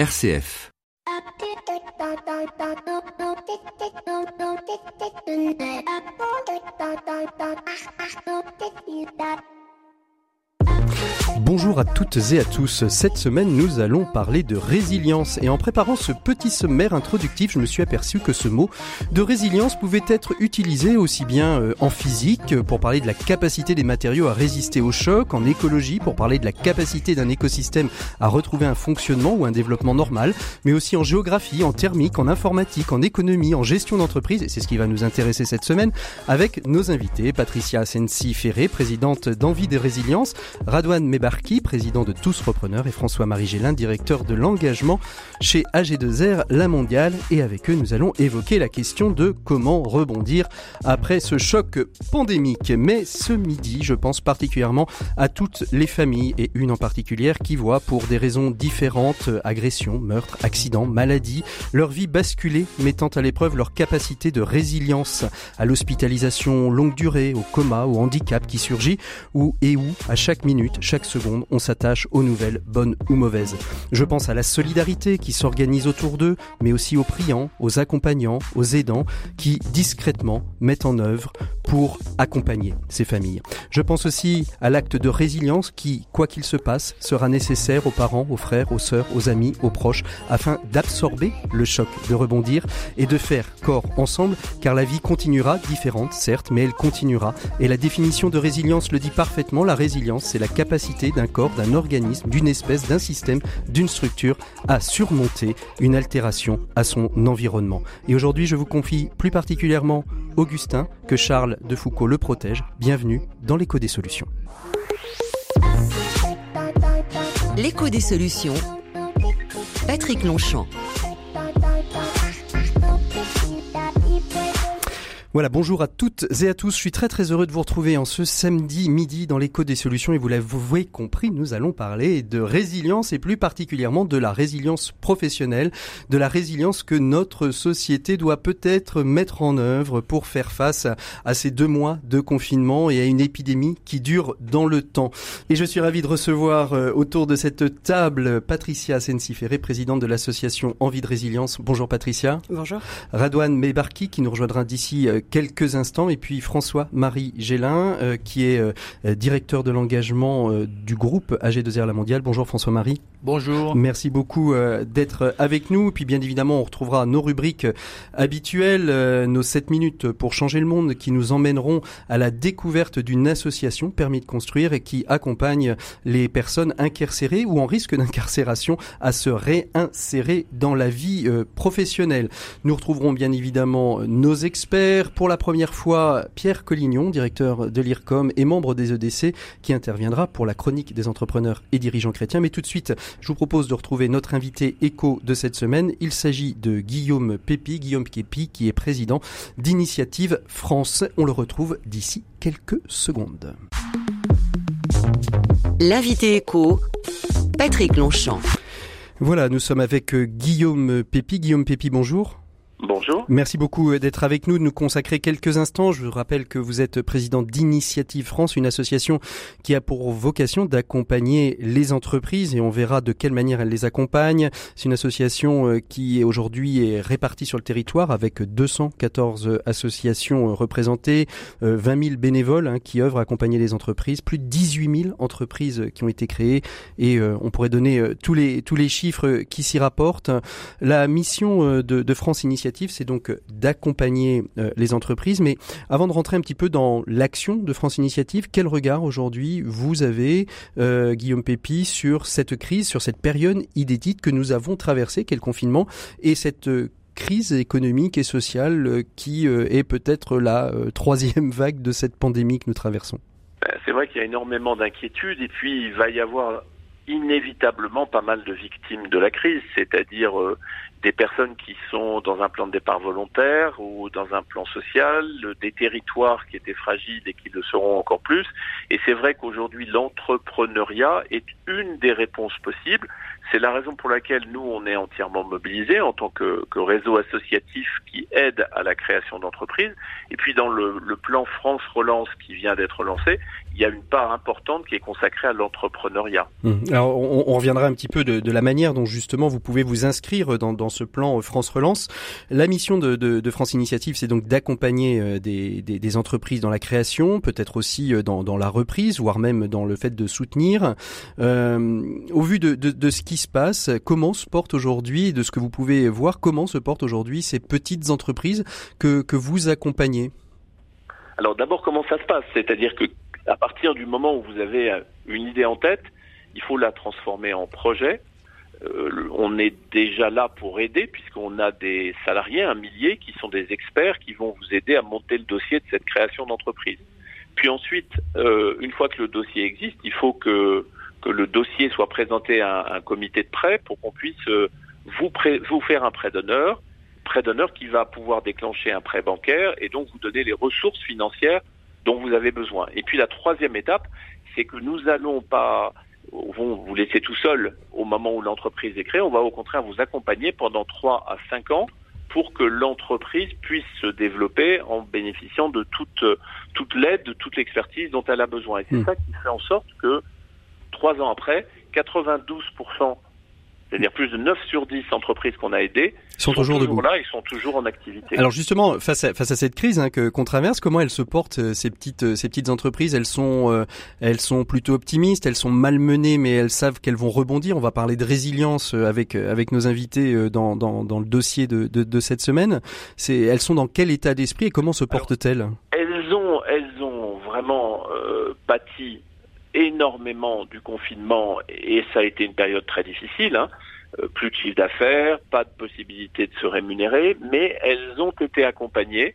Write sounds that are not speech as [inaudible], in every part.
RCF. Bonjour à toutes et à tous. Cette semaine, nous allons parler de résilience. Et en préparant ce petit sommaire introductif, je me suis aperçu que ce mot de résilience pouvait être utilisé aussi bien euh, en physique pour parler de la capacité des matériaux à résister au choc, en écologie pour parler de la capacité d'un écosystème à retrouver un fonctionnement ou un développement normal, mais aussi en géographie, en thermique, en informatique, en économie, en gestion d'entreprise. Et c'est ce qui va nous intéresser cette semaine avec nos invités. Patricia Sensi-Ferré, présidente d'Envie de Résilience, Radouane Mebar président de Tous Repreneurs, et François-Marie Gélin, directeur de l'engagement chez AG2R La Mondiale. Et avec eux, nous allons évoquer la question de comment rebondir après ce choc pandémique. Mais ce midi, je pense particulièrement à toutes les familles, et une en particulier qui voient pour des raisons différentes, agressions, meurtres, accidents, maladies, leur vie basculer, mettant à l'épreuve leur capacité de résilience à l'hospitalisation longue durée, au coma, au handicap qui surgit, ou et où, à chaque minute, chaque seconde, on s'attache aux nouvelles, bonnes ou mauvaises. Je pense à la solidarité qui s'organise autour d'eux, mais aussi aux priants, aux accompagnants, aux aidants qui discrètement mettent en œuvre pour accompagner ces familles. Je pense aussi à l'acte de résilience qui, quoi qu'il se passe, sera nécessaire aux parents, aux frères, aux sœurs, aux amis, aux proches, afin d'absorber le choc, de rebondir et de faire corps ensemble, car la vie continuera différente, certes, mais elle continuera. Et la définition de résilience le dit parfaitement, la résilience, c'est la capacité corps, d'un organisme, d'une espèce, d'un système, d'une structure à surmonter une altération à son environnement. Et aujourd'hui, je vous confie plus particulièrement Augustin, que Charles de Foucault le protège. Bienvenue dans l'écho des solutions. L'écho des solutions. Patrick Longchamp. Voilà, bonjour à toutes et à tous. Je suis très très heureux de vous retrouver en ce samedi midi dans l'écho des solutions et vous l'avez compris, nous allons parler de résilience et plus particulièrement de la résilience professionnelle, de la résilience que notre société doit peut-être mettre en œuvre pour faire face à ces deux mois de confinement et à une épidémie qui dure dans le temps. Et je suis ravi de recevoir euh, autour de cette table Patricia Sensiféré, présidente de l'association Envie de Résilience. Bonjour Patricia. Bonjour. Radouane Mebarki qui nous rejoindra d'ici euh, quelques instants. Et puis François-Marie Gélin, euh, qui est euh, directeur de l'engagement euh, du groupe AG2R La Mondiale. Bonjour François-Marie. Bonjour. Merci beaucoup d'être avec nous. Et puis bien évidemment, on retrouvera nos rubriques habituelles, nos 7 minutes pour changer le monde, qui nous emmèneront à la découverte d'une association permis de construire et qui accompagne les personnes incarcérées ou en risque d'incarcération à se réinsérer dans la vie professionnelle. Nous retrouverons bien évidemment nos experts pour la première fois Pierre Collignon, directeur de l'IRCOM et membre des EDC, qui interviendra pour la chronique des entrepreneurs et dirigeants chrétiens. Mais tout de suite, je vous propose de retrouver notre invité écho de cette semaine. Il s'agit de Guillaume Pépi, Guillaume Pépi, qui est président d'Initiative France. On le retrouve d'ici quelques secondes. L'invité écho, Patrick Longchamp. Voilà, nous sommes avec Guillaume Pépi. Guillaume Pépi, bonjour. Bonjour. Merci beaucoup euh, d'être avec nous, de nous consacrer quelques instants. Je vous rappelle que vous êtes président d'Initiative France, une association qui a pour vocation d'accompagner les entreprises et on verra de quelle manière elle les accompagne. C'est une association euh, qui aujourd'hui est répartie sur le territoire avec 214 associations euh, représentées, 20 000 bénévoles hein, qui œuvrent à accompagner les entreprises, plus de 18 000 entreprises qui ont été créées et on pourrait donner tous les tous les chiffres qui s'y rapportent. La mission de, de France Initiative c'est donc euh, d'accompagner euh, les entreprises. Mais avant de rentrer un petit peu dans l'action de France Initiative, quel regard aujourd'hui vous avez, euh, Guillaume Pépi, sur cette crise, sur cette période inédite que nous avons traversée, quel confinement, et cette crise économique et sociale qui est peut-être la troisième vague de cette pandémie que nous traversons? Ben, C'est vrai qu'il y a énormément d'inquiétudes et puis il va y avoir inévitablement pas mal de victimes de la crise, c'est-à-dire des personnes qui sont dans un plan de départ volontaire ou dans un plan social, des territoires qui étaient fragiles et qui le seront encore plus. Et c'est vrai qu'aujourd'hui, l'entrepreneuriat est une des réponses possibles. C'est la raison pour laquelle nous, on est entièrement mobilisés en tant que, réseau associatif qui aide à la création d'entreprises. Et puis dans le plan France Relance qui vient d'être lancé, il y a une part importante qui est consacrée à l'entrepreneuriat. Hum. Alors on, on, reviendra un petit peu de, de, la manière dont justement vous pouvez vous inscrire dans, dans ce plan France Relance. La mission de, de, de France Initiative, c'est donc d'accompagner euh, des, des, des, entreprises dans la création, peut-être aussi euh, dans, dans, la reprise, voire même dans le fait de soutenir. Euh, au vu de, de, ce qui se passe, comment se portent aujourd'hui, de ce que vous pouvez voir, comment se portent aujourd'hui ces petites entreprises que, que vous accompagnez? Alors d'abord, comment ça se passe? C'est-à-dire que à partir du moment où vous avez une idée en tête, il faut la transformer en projet. Euh, on est déjà là pour aider puisqu'on a des salariés, un millier, qui sont des experts qui vont vous aider à monter le dossier de cette création d'entreprise. Puis ensuite, euh, une fois que le dossier existe, il faut que, le dossier soit présenté à un, comité de prêt pour qu'on puisse euh, vous faire un prêt d'honneur, prêt d'honneur qui va pouvoir déclencher un prêt bancaire et donc vous donner les ressources financières dont vous avez besoin. Et puis la troisième étape, c'est que nous allons pas vous laisser tout seul au moment où l'entreprise est créée, on va au contraire vous accompagner pendant trois à cinq ans pour que l'entreprise puisse se développer en bénéficiant de toute, toute l'aide, de toute l'expertise dont elle a besoin. Et c'est hmm. ça qui fait en sorte que trois ans après, 92% c'est-à-dire plus de 9 sur 10 entreprises qu'on a aidées sont, toujours, debout. là, ils sont toujours en activité. Alors justement, face à, face à cette crise hein, que qu'on traverse, comment elles se portent euh, ces petites euh, ces petites entreprises? Elles sont euh, elles sont plutôt optimistes, elles sont malmenées, mais elles savent qu'elles vont rebondir. On va parler de résilience avec avec nos invités dans dans, dans le dossier de, de, de cette semaine. C'est elles sont dans quel état d'esprit et comment se portent-elles? Elles ont elles ont vraiment euh, bâti énormément du confinement et ça a été une période très difficile. Hein. Euh, plus de chiffre d'affaires, pas de possibilité de se rémunérer, mais elles ont été accompagnées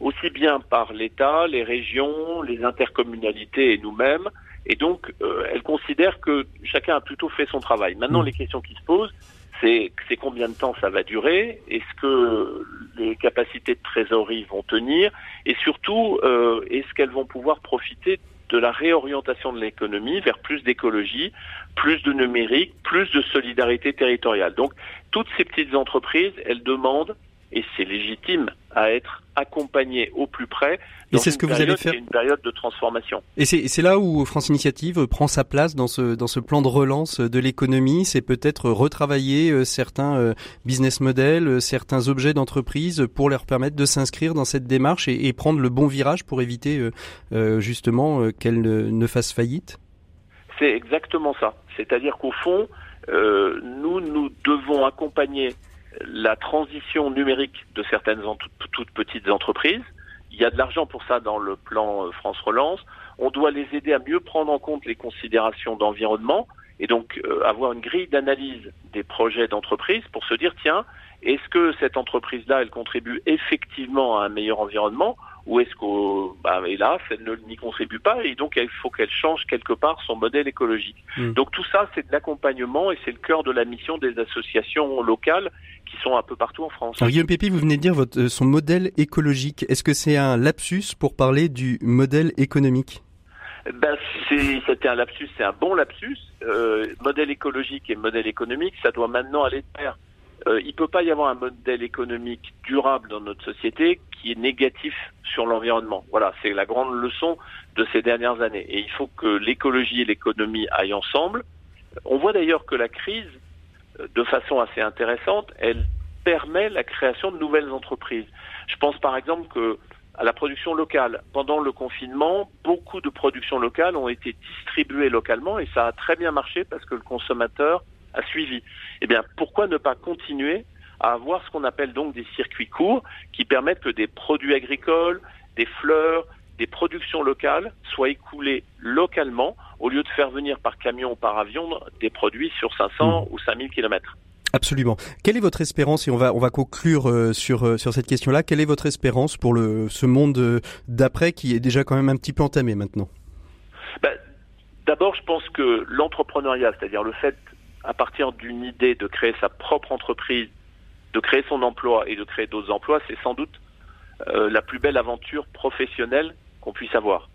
aussi bien par l'État, les régions, les intercommunalités et nous-mêmes. Et donc, euh, elles considèrent que chacun a plutôt fait son travail. Maintenant, mmh. les questions qui se posent, c'est combien de temps ça va durer? Est-ce que les capacités de trésorerie vont tenir? Et surtout, euh, est-ce qu'elles vont pouvoir profiter de la réorientation de l'économie vers plus d'écologie, plus de numérique, plus de solidarité territoriale. Donc, toutes ces petites entreprises, elles demandent, et c'est légitime, à être accompagnées au plus près. Et c'est ce que vous allez faire. Une période de transformation. Et c'est là où France Initiative prend sa place dans ce dans ce plan de relance de l'économie. C'est peut-être retravailler euh, certains euh, business models, euh, certains objets d'entreprise pour leur permettre de s'inscrire dans cette démarche et, et, prendre le bon virage pour éviter justement qu'elles ne, ne fassent faillite. C'est exactement ça. C'est-à-dire qu'au fond, euh, nous, nous devons accompagner la transition numérique de certaines toutes petites entreprises. Il y a de l'argent pour ça dans le plan euh, France Relance. On doit les aider à mieux prendre en compte les considérations d'environnement et donc euh, avoir une grille d'analyse des projets d'entreprise pour se dire tiens, est-ce que cette entreprise-là, elle contribue effectivement à un meilleur environnement ou est-ce qu'au bah, hélas, elle ne n'y contribue pas et donc il faut qu'elle change quelque part son modèle écologique. Hmm. Donc tout ça, c'est de l'accompagnement et c'est le cœur de la mission des associations locales qui sont un peu partout en France. Alors Guillaume Pépi, vous venez de dire votre, euh, son modèle écologique. Est-ce que c'est un lapsus pour parler du modèle économique? Ben, c'était un lapsus, c'est un bon lapsus. Euh, modèle écologique et modèle économique, ça doit maintenant aller de pair. Euh, il ne peut pas y avoir un modèle économique durable dans notre société qui est négatif sur l'environnement. Voilà, c'est la grande leçon de ces dernières années. Et il faut que l'écologie et l'économie aillent ensemble. On voit d'ailleurs que la crise, de façon assez intéressante, elle permet la création de nouvelles entreprises. Je pense par exemple que à la production locale. Pendant le confinement, beaucoup de productions locales ont été distribuées localement et ça a très bien marché parce que le consommateur a suivi. Eh bien, pourquoi ne pas continuer à avoir ce qu'on appelle donc des circuits courts qui permettent que des produits agricoles, des fleurs, des productions locales soient écoulées localement au lieu de faire venir par camion ou par avion des produits sur 500 mmh. ou 5000 kilomètres. Absolument. Quelle est votre espérance et on va on va conclure euh, sur euh, sur cette question-là. Quelle est votre espérance pour le ce monde euh, d'après qui est déjà quand même un petit peu entamé maintenant? Ben, D'abord, je pense que l'entrepreneuriat, c'est-à-dire le fait à partir d'une idée de créer sa propre entreprise de créer son emploi et de créer d'autres emplois, c'est sans doute la plus belle aventure professionnelle qu'on puisse avoir.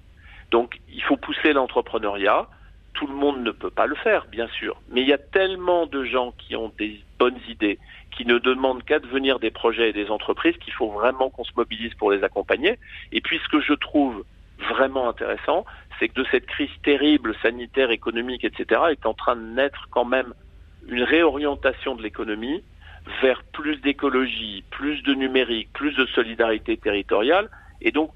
Donc il faut pousser l'entrepreneuriat. Tout le monde ne peut pas le faire, bien sûr, mais il y a tellement de gens qui ont des bonnes idées, qui ne demandent qu'à devenir des projets et des entreprises qu'il faut vraiment qu'on se mobilise pour les accompagner. Et puis ce que je trouve vraiment intéressant, c'est que de cette crise terrible sanitaire, économique, etc., est en train de naître quand même une réorientation de l'économie vers plus d'écologie, plus de numérique, plus de solidarité territoriale. Et donc,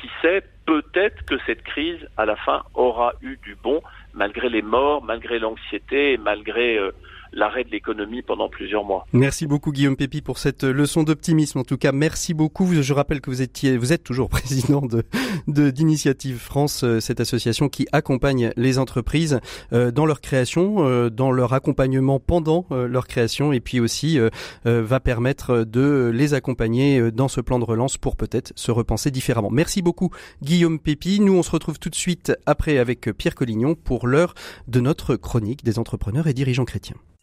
qui sait, peut-être que cette crise, à la fin, aura eu du bon, malgré les morts, malgré l'anxiété malgré euh, l'arrêt de l'économie pendant plusieurs mois. Merci beaucoup Guillaume Pépi pour cette leçon d'optimisme. En tout cas, merci beaucoup. Je rappelle que vous étiez, vous êtes toujours [laughs] président de d'Initiative France, euh, cette association qui accompagne les entreprises euh, dans leur création, euh, dans leur accompagnement pendant leur création, et puis aussi va permettre de les accompagner dans ce plan de relance pour peut-être se repenser différemment. Merci beaucoup Guillaume Pépi. Nous, on se retrouve tout de suite après avec Pierre Collignon pour l'heure de notre chronique des entrepreneurs et dirigeants chrétiens.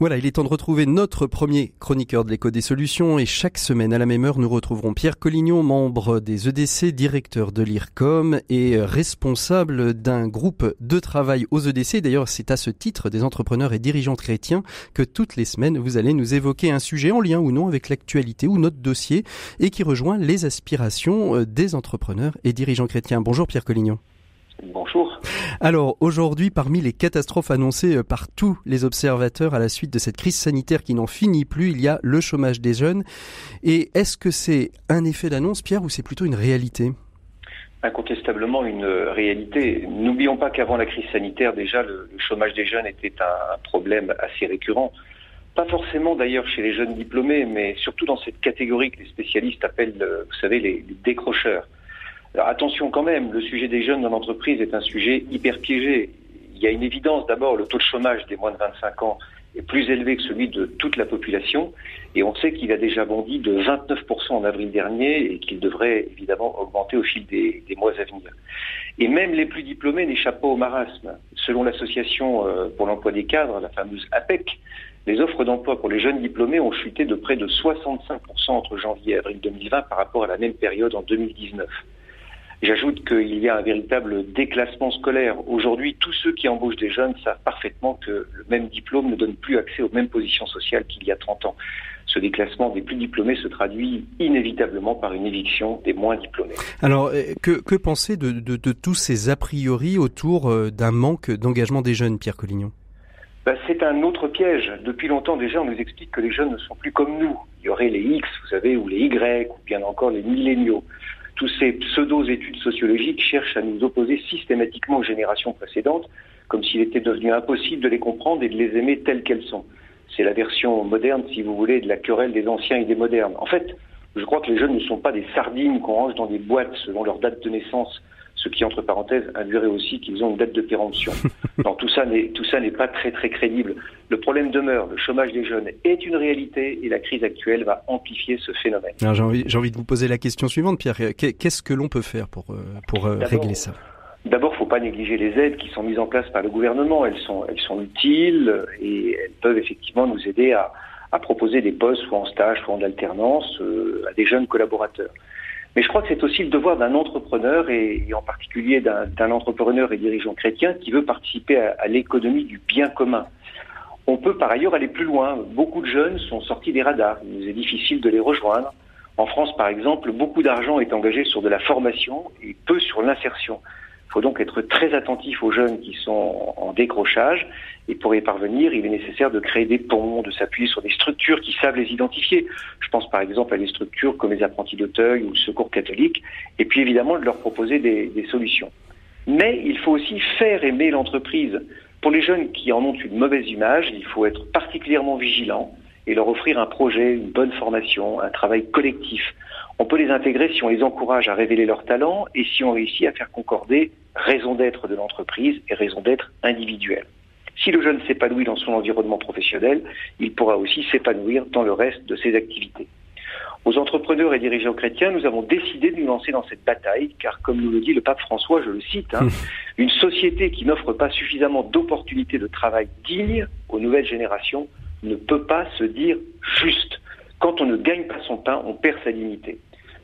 Voilà, il est temps de retrouver notre premier chroniqueur de l'écho des solutions et chaque semaine à la même heure, nous retrouverons Pierre Collignon, membre des EDC, directeur de l'IRCOM et responsable d'un groupe de travail aux EDC. D'ailleurs, c'est à ce titre des entrepreneurs et dirigeants chrétiens que toutes les semaines, vous allez nous évoquer un sujet en lien ou non avec l'actualité ou notre dossier et qui rejoint les aspirations des entrepreneurs et dirigeants chrétiens. Bonjour Pierre Collignon. Bonjour. Alors aujourd'hui, parmi les catastrophes annoncées euh, par tous les observateurs à la suite de cette crise sanitaire qui n'en finit plus, il y a le chômage des jeunes. Et est-ce que c'est un effet d'annonce, Pierre, ou c'est plutôt une réalité? Incontestablement une réalité. N'oublions pas qu'avant la crise sanitaire, déjà, le, chômage des jeunes était un, problème assez récurrent. Pas forcément d'ailleurs chez les jeunes diplômés, mais surtout dans cette catégorie que les spécialistes appellent, euh, vous savez, les décrocheurs. Alors attention quand même, le sujet des jeunes dans l'entreprise est un sujet hyper piégé. Il y a une évidence d'abord, le taux de chômage des moins de 25 ans est plus élevé que celui de toute la population et on sait qu'il a déjà bondi de 29% en avril dernier et qu'il devrait évidemment augmenter au fil des, mois à venir. Et même les plus diplômés n'échappent pas au marasme. Selon l'association euh, pour l'emploi des cadres, la fameuse APEC, les offres d'emploi pour les jeunes diplômés ont chuté de près de 65% entre janvier et avril 2020 par rapport à la même période en 2019. J'ajoute qu'il y a un véritable déclassement scolaire. Aujourd'hui, tous ceux qui embauchent des jeunes savent parfaitement que le même diplôme ne donne plus accès aux mêmes positions sociales qu'il y a 30 ans. Ce déclassement des plus diplômés se traduit inévitablement par une éviction des moins diplômés. Alors, euh, que, que penser de, de, de, tous ces a priori autour euh, d'un manque d'engagement des jeunes, Pierre Collignon? Ben, C'est un autre piège. Depuis longtemps déjà, on nous explique que les jeunes ne sont plus comme nous. Il y aurait les X, vous savez, ou les Y, ou bien encore les milléniaux tous ces pseudo-études sociologiques cherchent à nous opposer systématiquement aux générations précédentes, comme s'il était devenu impossible de les comprendre et de les aimer telles qu'elles sont. C'est la version moderne, si vous voulez, de la querelle des anciens et des modernes. En fait, je crois que les jeunes ne sont pas des sardines qu'on range dans des boîtes selon leur date de naissance ce qui, entre parenthèses, induirait aussi qu'ils ont une dette de péremption. [laughs] Non, tout ça n'est tout ça n'est pas très très crédible. Le problème demeure, le chômage des jeunes est une réalité et la crise actuelle va amplifier ce phénomène. J'ai envie, j'ai envie de vous poser la question suivante, Pierre. Qu'est-ce que l'on peut faire pour euh, pour euh, régler ça? D'abord, faut pas négliger les aides qui sont mises en place par le gouvernement. Elles sont elles sont utiles et elles peuvent effectivement nous aider à à proposer des postes soit en stage, soit en alternance euh, à des jeunes collaborateurs. Mais je crois que c'est aussi le devoir d'un entrepreneur et, en particulier d'un entrepreneur et dirigeant chrétien qui veut participer à, l'économie du bien commun. On peut par ailleurs aller plus loin. Beaucoup de jeunes sont sortis des radars. Il nous est difficile de les rejoindre. En France, par exemple, beaucoup d'argent est engagé sur de la formation et peu sur l'insertion. Il faut donc être très attentif aux jeunes qui sont en décrochage et pour y parvenir, il est nécessaire de créer des ponts, de s'appuyer sur des structures qui savent les identifier. Je pense par exemple à des structures comme les apprentis d'Auteuil ou le Secours catholique et puis évidemment de leur proposer des, des solutions. Mais il faut aussi faire aimer l'entreprise. Pour les jeunes qui en ont une mauvaise image, il faut être particulièrement vigilant et leur offrir un projet, une bonne formation, un travail collectif. On peut les intégrer si on les encourage à révéler leurs talents et si on réussit à faire concorder raison d'être de l'entreprise et raison d'être individuelle. Si le jeune s'épanouit dans son environnement professionnel, il pourra aussi s'épanouir dans le reste de ses activités. Aux entrepreneurs et dirigeants chrétiens, nous avons décidé de nous lancer dans cette bataille, car comme nous le dit le pape François, je le cite, hein, [laughs] Une société qui n'offre pas suffisamment d'opportunités de travail dignes aux nouvelles générations ne peut pas se dire juste. Quand on ne gagne pas son pain, on perd sa dignité.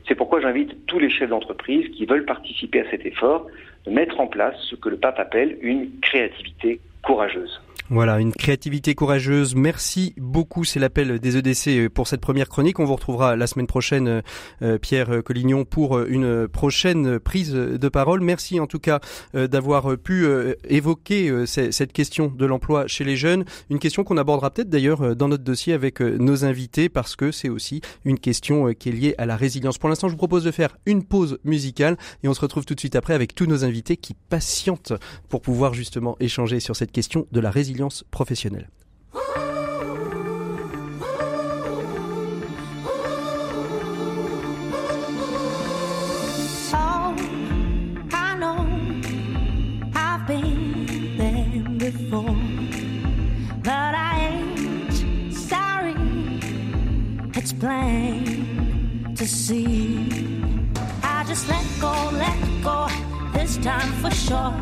C'est pourquoi j'invite tous les chefs d'entreprise qui veulent participer à cet effort de mettre en place ce que le pape appelle une créativité courageuse. Voilà, une créativité courageuse. Merci beaucoup. C'est l'appel des EDC euh, pour cette première chronique. On vous retrouvera la semaine prochaine, euh, euh, Pierre Collignon, pour une prochaine prise de parole. Merci en tout cas d'avoir pu évoquer cette question de l'emploi chez les jeunes. Une question qu'on abordera peut-être d'ailleurs dans notre dossier avec nos invités parce que c'est aussi une question qui est liée à la résilience. Pour l'instant, je vous propose de faire une pause musicale et on se retrouve tout de suite après avec tous nos invités qui patientent pour pouvoir justement échanger sur cette question de la résilience professionnelle. Ain't sorry it's plain to see. I just let go, let go, this time for sure.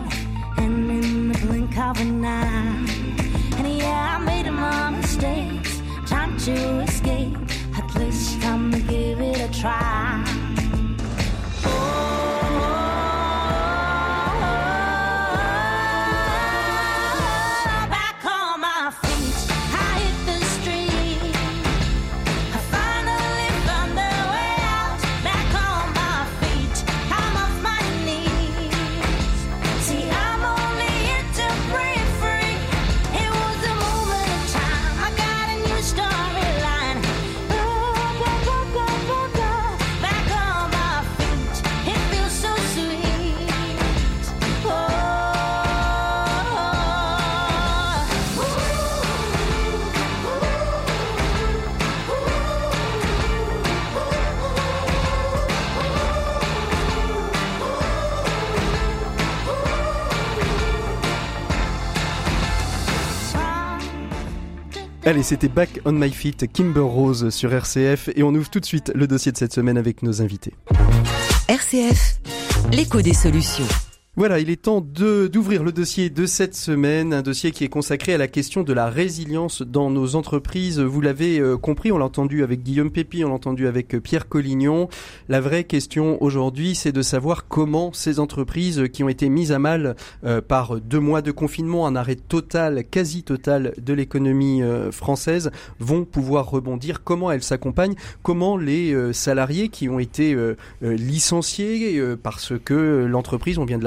And in the blink of an eye. Made my mistakes, trying to escape. At least I'm gonna give it a try. Allez, c'était Back on My Feet, Kimber Rose sur RCF et on ouvre tout de suite le dossier de cette semaine avec nos invités. RCF, l'écho des solutions. Voilà, il est temps d'ouvrir le dossier de cette semaine, un dossier qui est consacré à la question de la résilience dans nos entreprises. Vous l'avez euh, compris, on l'a entendu avec Guillaume Pépi, on l'a entendu avec euh, Pierre Collignon. La vraie question aujourd'hui, c'est de savoir comment ces entreprises qui ont été mises à mal euh, par deux mois de confinement, un arrêt total, quasi total de l'économie française, vont pouvoir rebondir, comment elles s'accompagnent, comment les salariés qui ont été licenciés parce que l'entreprise, on vient de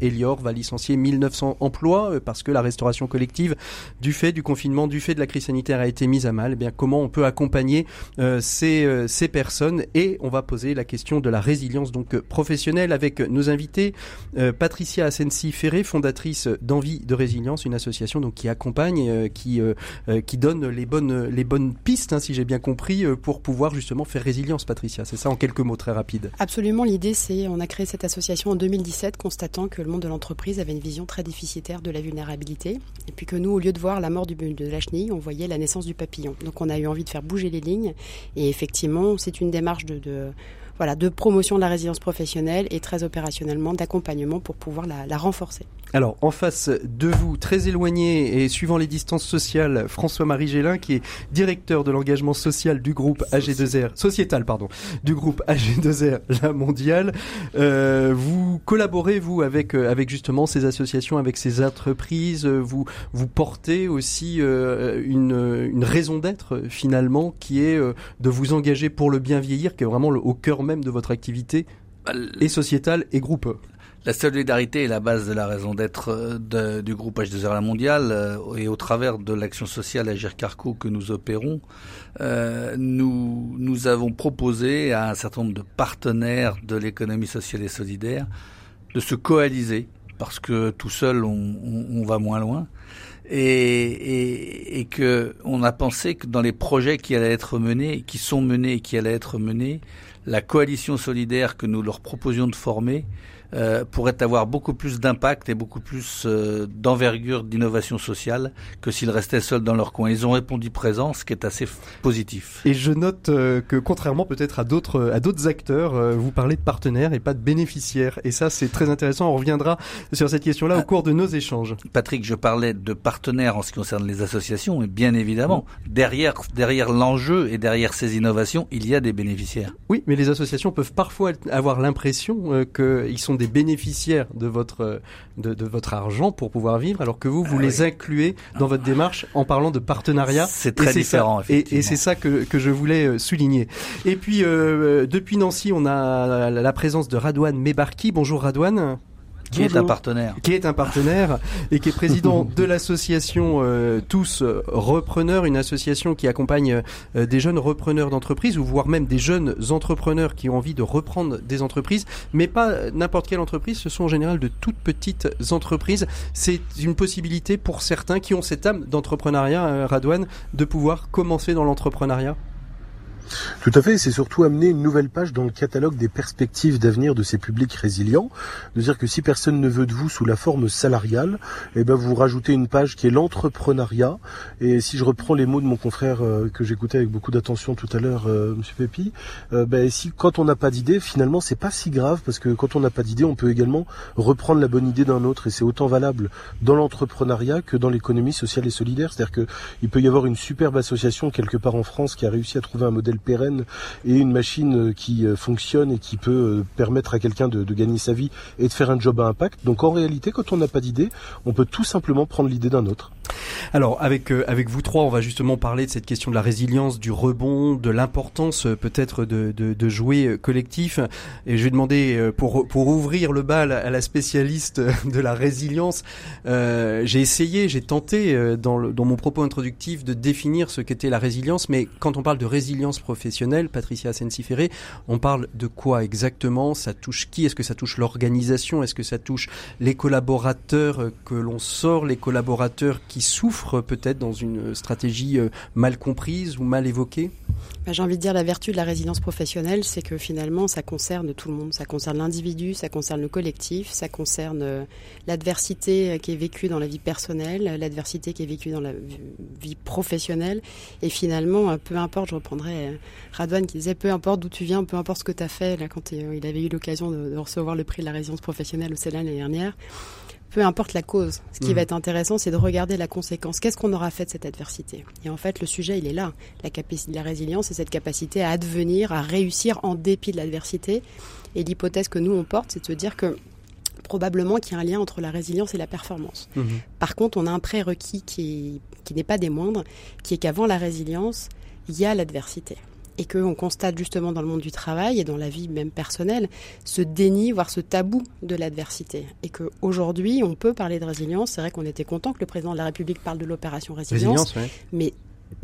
Elior va licencier 1900 emplois euh, parce que la restauration collective, du fait du confinement, du fait de la crise sanitaire, a été mise à mal. Eh bien, comment on peut accompagner euh, ces, euh, ces personnes? Et on va poser la question de la résilience donc professionnelle avec nos invités. Patricia Asensi Ferré, fondatrice d'Envie de Résilience, une association donc qui accompagne, qui qui donne les bonnes les bonnes pistes, hein, si j'ai bien compris, pour pouvoir justement faire résilience. Patricia, c'est ça en quelques mots très rapides. Absolument. L'idée, c'est on a créé cette association en 2017, constatant que le monde de l'entreprise avait une vision très déficitaire de la vulnérabilité. Et puis que nous, au lieu de voir la mort de la chenille, on voyait la naissance du papillon. Donc on a eu envie de faire bouger les lignes. Et effectivement, c'est une démarche de voilà, de promotion de la résilience professionnelle et très opérationnellement d'accompagnement pour pouvoir la, renforcer. Alors, en face de vous, très éloigné et suivant les distances sociales, François-Marie Gélin, qui est directeur de l'engagement social du groupe AG2R, sociétal, pardon, du groupe AG2R, la mondiale. Euh, vous collaborez, vous, avec, euh, avec justement ces associations, avec ces entreprises. Vous, vous portez aussi euh, une, une raison d'être, finalement, qui est de vous engager pour le bien vieillir, qui est vraiment au cœur même de votre activité bah, et sociétale et groupe. La solidarité est la base de la raison d'être euh, du groupe H2R La Mondiale euh, et au travers de l'action sociale Agir Carco que nous opérons, euh, nous, nous avons proposé à un certain nombre de partenaires de l'économie sociale et solidaire de se coaliser parce que tout seul on, on, va moins loin et, et, et que on a pensé que dans les projets qui allaient être menés, qui sont menés et qui allaient être menés, la coalition solidaire que nous leur proposions de former euh, pourraient avoir beaucoup plus d'impact et beaucoup plus euh, d'envergure d'innovation sociale que s'ils restaient seuls dans leur coin. Ils ont répondu présent, ce qui est assez positif. Et je note euh, que contrairement peut-être à d'autres à d'autres acteurs, vous parlez de partenaires et pas de bénéficiaires. Et ça, c'est très intéressant. On reviendra sur cette question-là au ah. cours de nos échanges. Patrick, je parlais de partenaires en ce qui concerne les associations, et bien évidemment, derrière derrière l'enjeu et derrière ces innovations, il y a des bénéficiaires. Oui, mais les associations peuvent parfois avoir l'impression qu'ils sont des bénéficiaires de votre de, votre argent pour pouvoir vivre, alors que vous vous ah les incluez dans votre démarche en parlant de partenariat. C'est très différent. et, c'est ça que, que je voulais euh, souligner. Et puis euh, depuis Nancy, on a la présence de Radouane Mebarki. Bonjour Radouane. Qui est un partenaire. Qui est un partenaire et qui est président [laughs] de l'association euh, Tous Repreneurs, une association qui accompagne euh, des jeunes repreneurs d'entreprises ou voire même des jeunes entrepreneurs qui ont envie de reprendre des entreprises, mais pas n'importe quelle entreprise, ce sont en général de toutes petites entreprises. C'est une possibilité pour certains qui ont cette âme d'entrepreneuriat, euh, Radouane, de pouvoir commencer dans l'entrepreneuriat. Tout à fait, c'est surtout amener une nouvelle page dans le catalogue des perspectives d'avenir de ces publics résilients, de dire que si personne ne veut de vous sous la forme salariale, eh ben vous rajoutez une page qui est l'entrepreneuriat. Et si je reprends les mots de mon confrère euh, que j'écoutais avec beaucoup d'attention tout à l'heure, euh, Monsieur Pépi, euh, ben, si quand on n'a pas d'idée, finalement c'est pas si grave parce que quand on n'a pas d'idée, on peut également reprendre la bonne idée d'un autre et c'est autant valable dans l'entrepreneuriat que dans l'économie sociale et solidaire. C'est-à-dire que il peut y avoir une superbe association quelque part en France qui a réussi à trouver un modèle pérenne et une machine qui euh, fonctionne et qui peut euh, permettre à quelqu'un de, gagner sa vie et de faire un job à impact. Donc en réalité, quand on n'a pas d'idée, on peut tout simplement prendre l'idée d'un autre. Alors avec euh, avec vous trois, on va justement parler de cette question de la résilience, du rebond, de l'importance peut-être de, de, jouer collectif. Et je vais demander pour pour ouvrir le bal à la spécialiste de la résilience. j'ai essayé, j'ai tenté dans, dans mon propos introductif de définir ce qu'était la résilience, mais quand on parle de résilience professionnelle, Patricia Sensiféré, on parle de quoi exactement? Ça touche qui? Est-ce que ça touche l'organisation? Est-ce que ça touche les collaborateurs que l'on sort, les collaborateurs qui souffrent peut-être dans une stratégie euh, mal comprise ou mal évoquée? Bah, J'ai envie de dire la vertu de la résilience professionnelle, c'est que finalement ça concerne tout le monde. Ça concerne l'individu, ça concerne le collectif, ça concerne euh, l'adversité qui est vécue dans la vie personnelle, l'adversité qui est vécue dans la vie professionnelle. Et finalement, euh, peu importe, je reprendrai Radouane qui disait peu importe d'où tu viens, peu importe ce que tu as fait, là, quand il avait eu l'occasion de, recevoir le prix de la résilience professionnelle au CELAN l'année dernière, peu importe la cause. Ce qui mmh. va être intéressant, c'est de regarder la conséquence. Qu'est-ce qu'on aura fait de cette adversité? Et en fait, le sujet, il est là. La, capacité, la résilience, c'est cette capacité à advenir, à réussir en dépit de l'adversité. Et l'hypothèse que nous, on porte, c'est de se dire que probablement qu'il y a un lien entre la résilience et la performance. Mmh. Par contre, on a un prérequis qui, qui n'est pas des moindres, qui est qu'avant la résilience, il y a l'adversité et qu'on constate justement dans le monde du travail et dans la vie même personnelle ce déni, voire ce tabou de l'adversité. Et qu'aujourd'hui, on peut parler de résilience. C'est vrai qu'on était content que le président de la République parle de l'opération résilience. Mais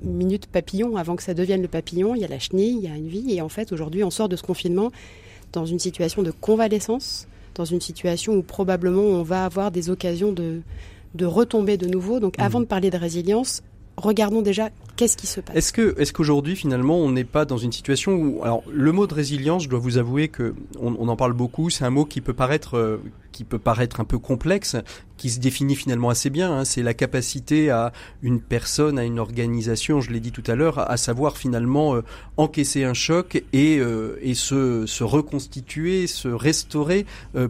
minute papillon, avant que ça devienne le papillon, il y a la chenille, il y a une vie. Et en fait, aujourd'hui, on sort de ce confinement dans une situation de convalescence, dans une situation où probablement on va avoir des occasions de, de retomber de nouveau. Donc mmh. avant de parler de résilience, regardons déjà qu'est-ce qui se passe. Est-ce que, est-ce qu'aujourd'hui finalement on n'est pas dans une situation où, alors le mot de résilience, je dois vous avouer que on, en parle beaucoup, c'est un mot qui peut paraître, euh, qui peut paraître un peu complexe, qui se définit finalement assez bien. Hein. c'est la capacité à une personne, à une organisation, je l'ai dit tout à l'heure, à, savoir finalement euh, encaisser un choc et, euh, et se, se, reconstituer, se restaurer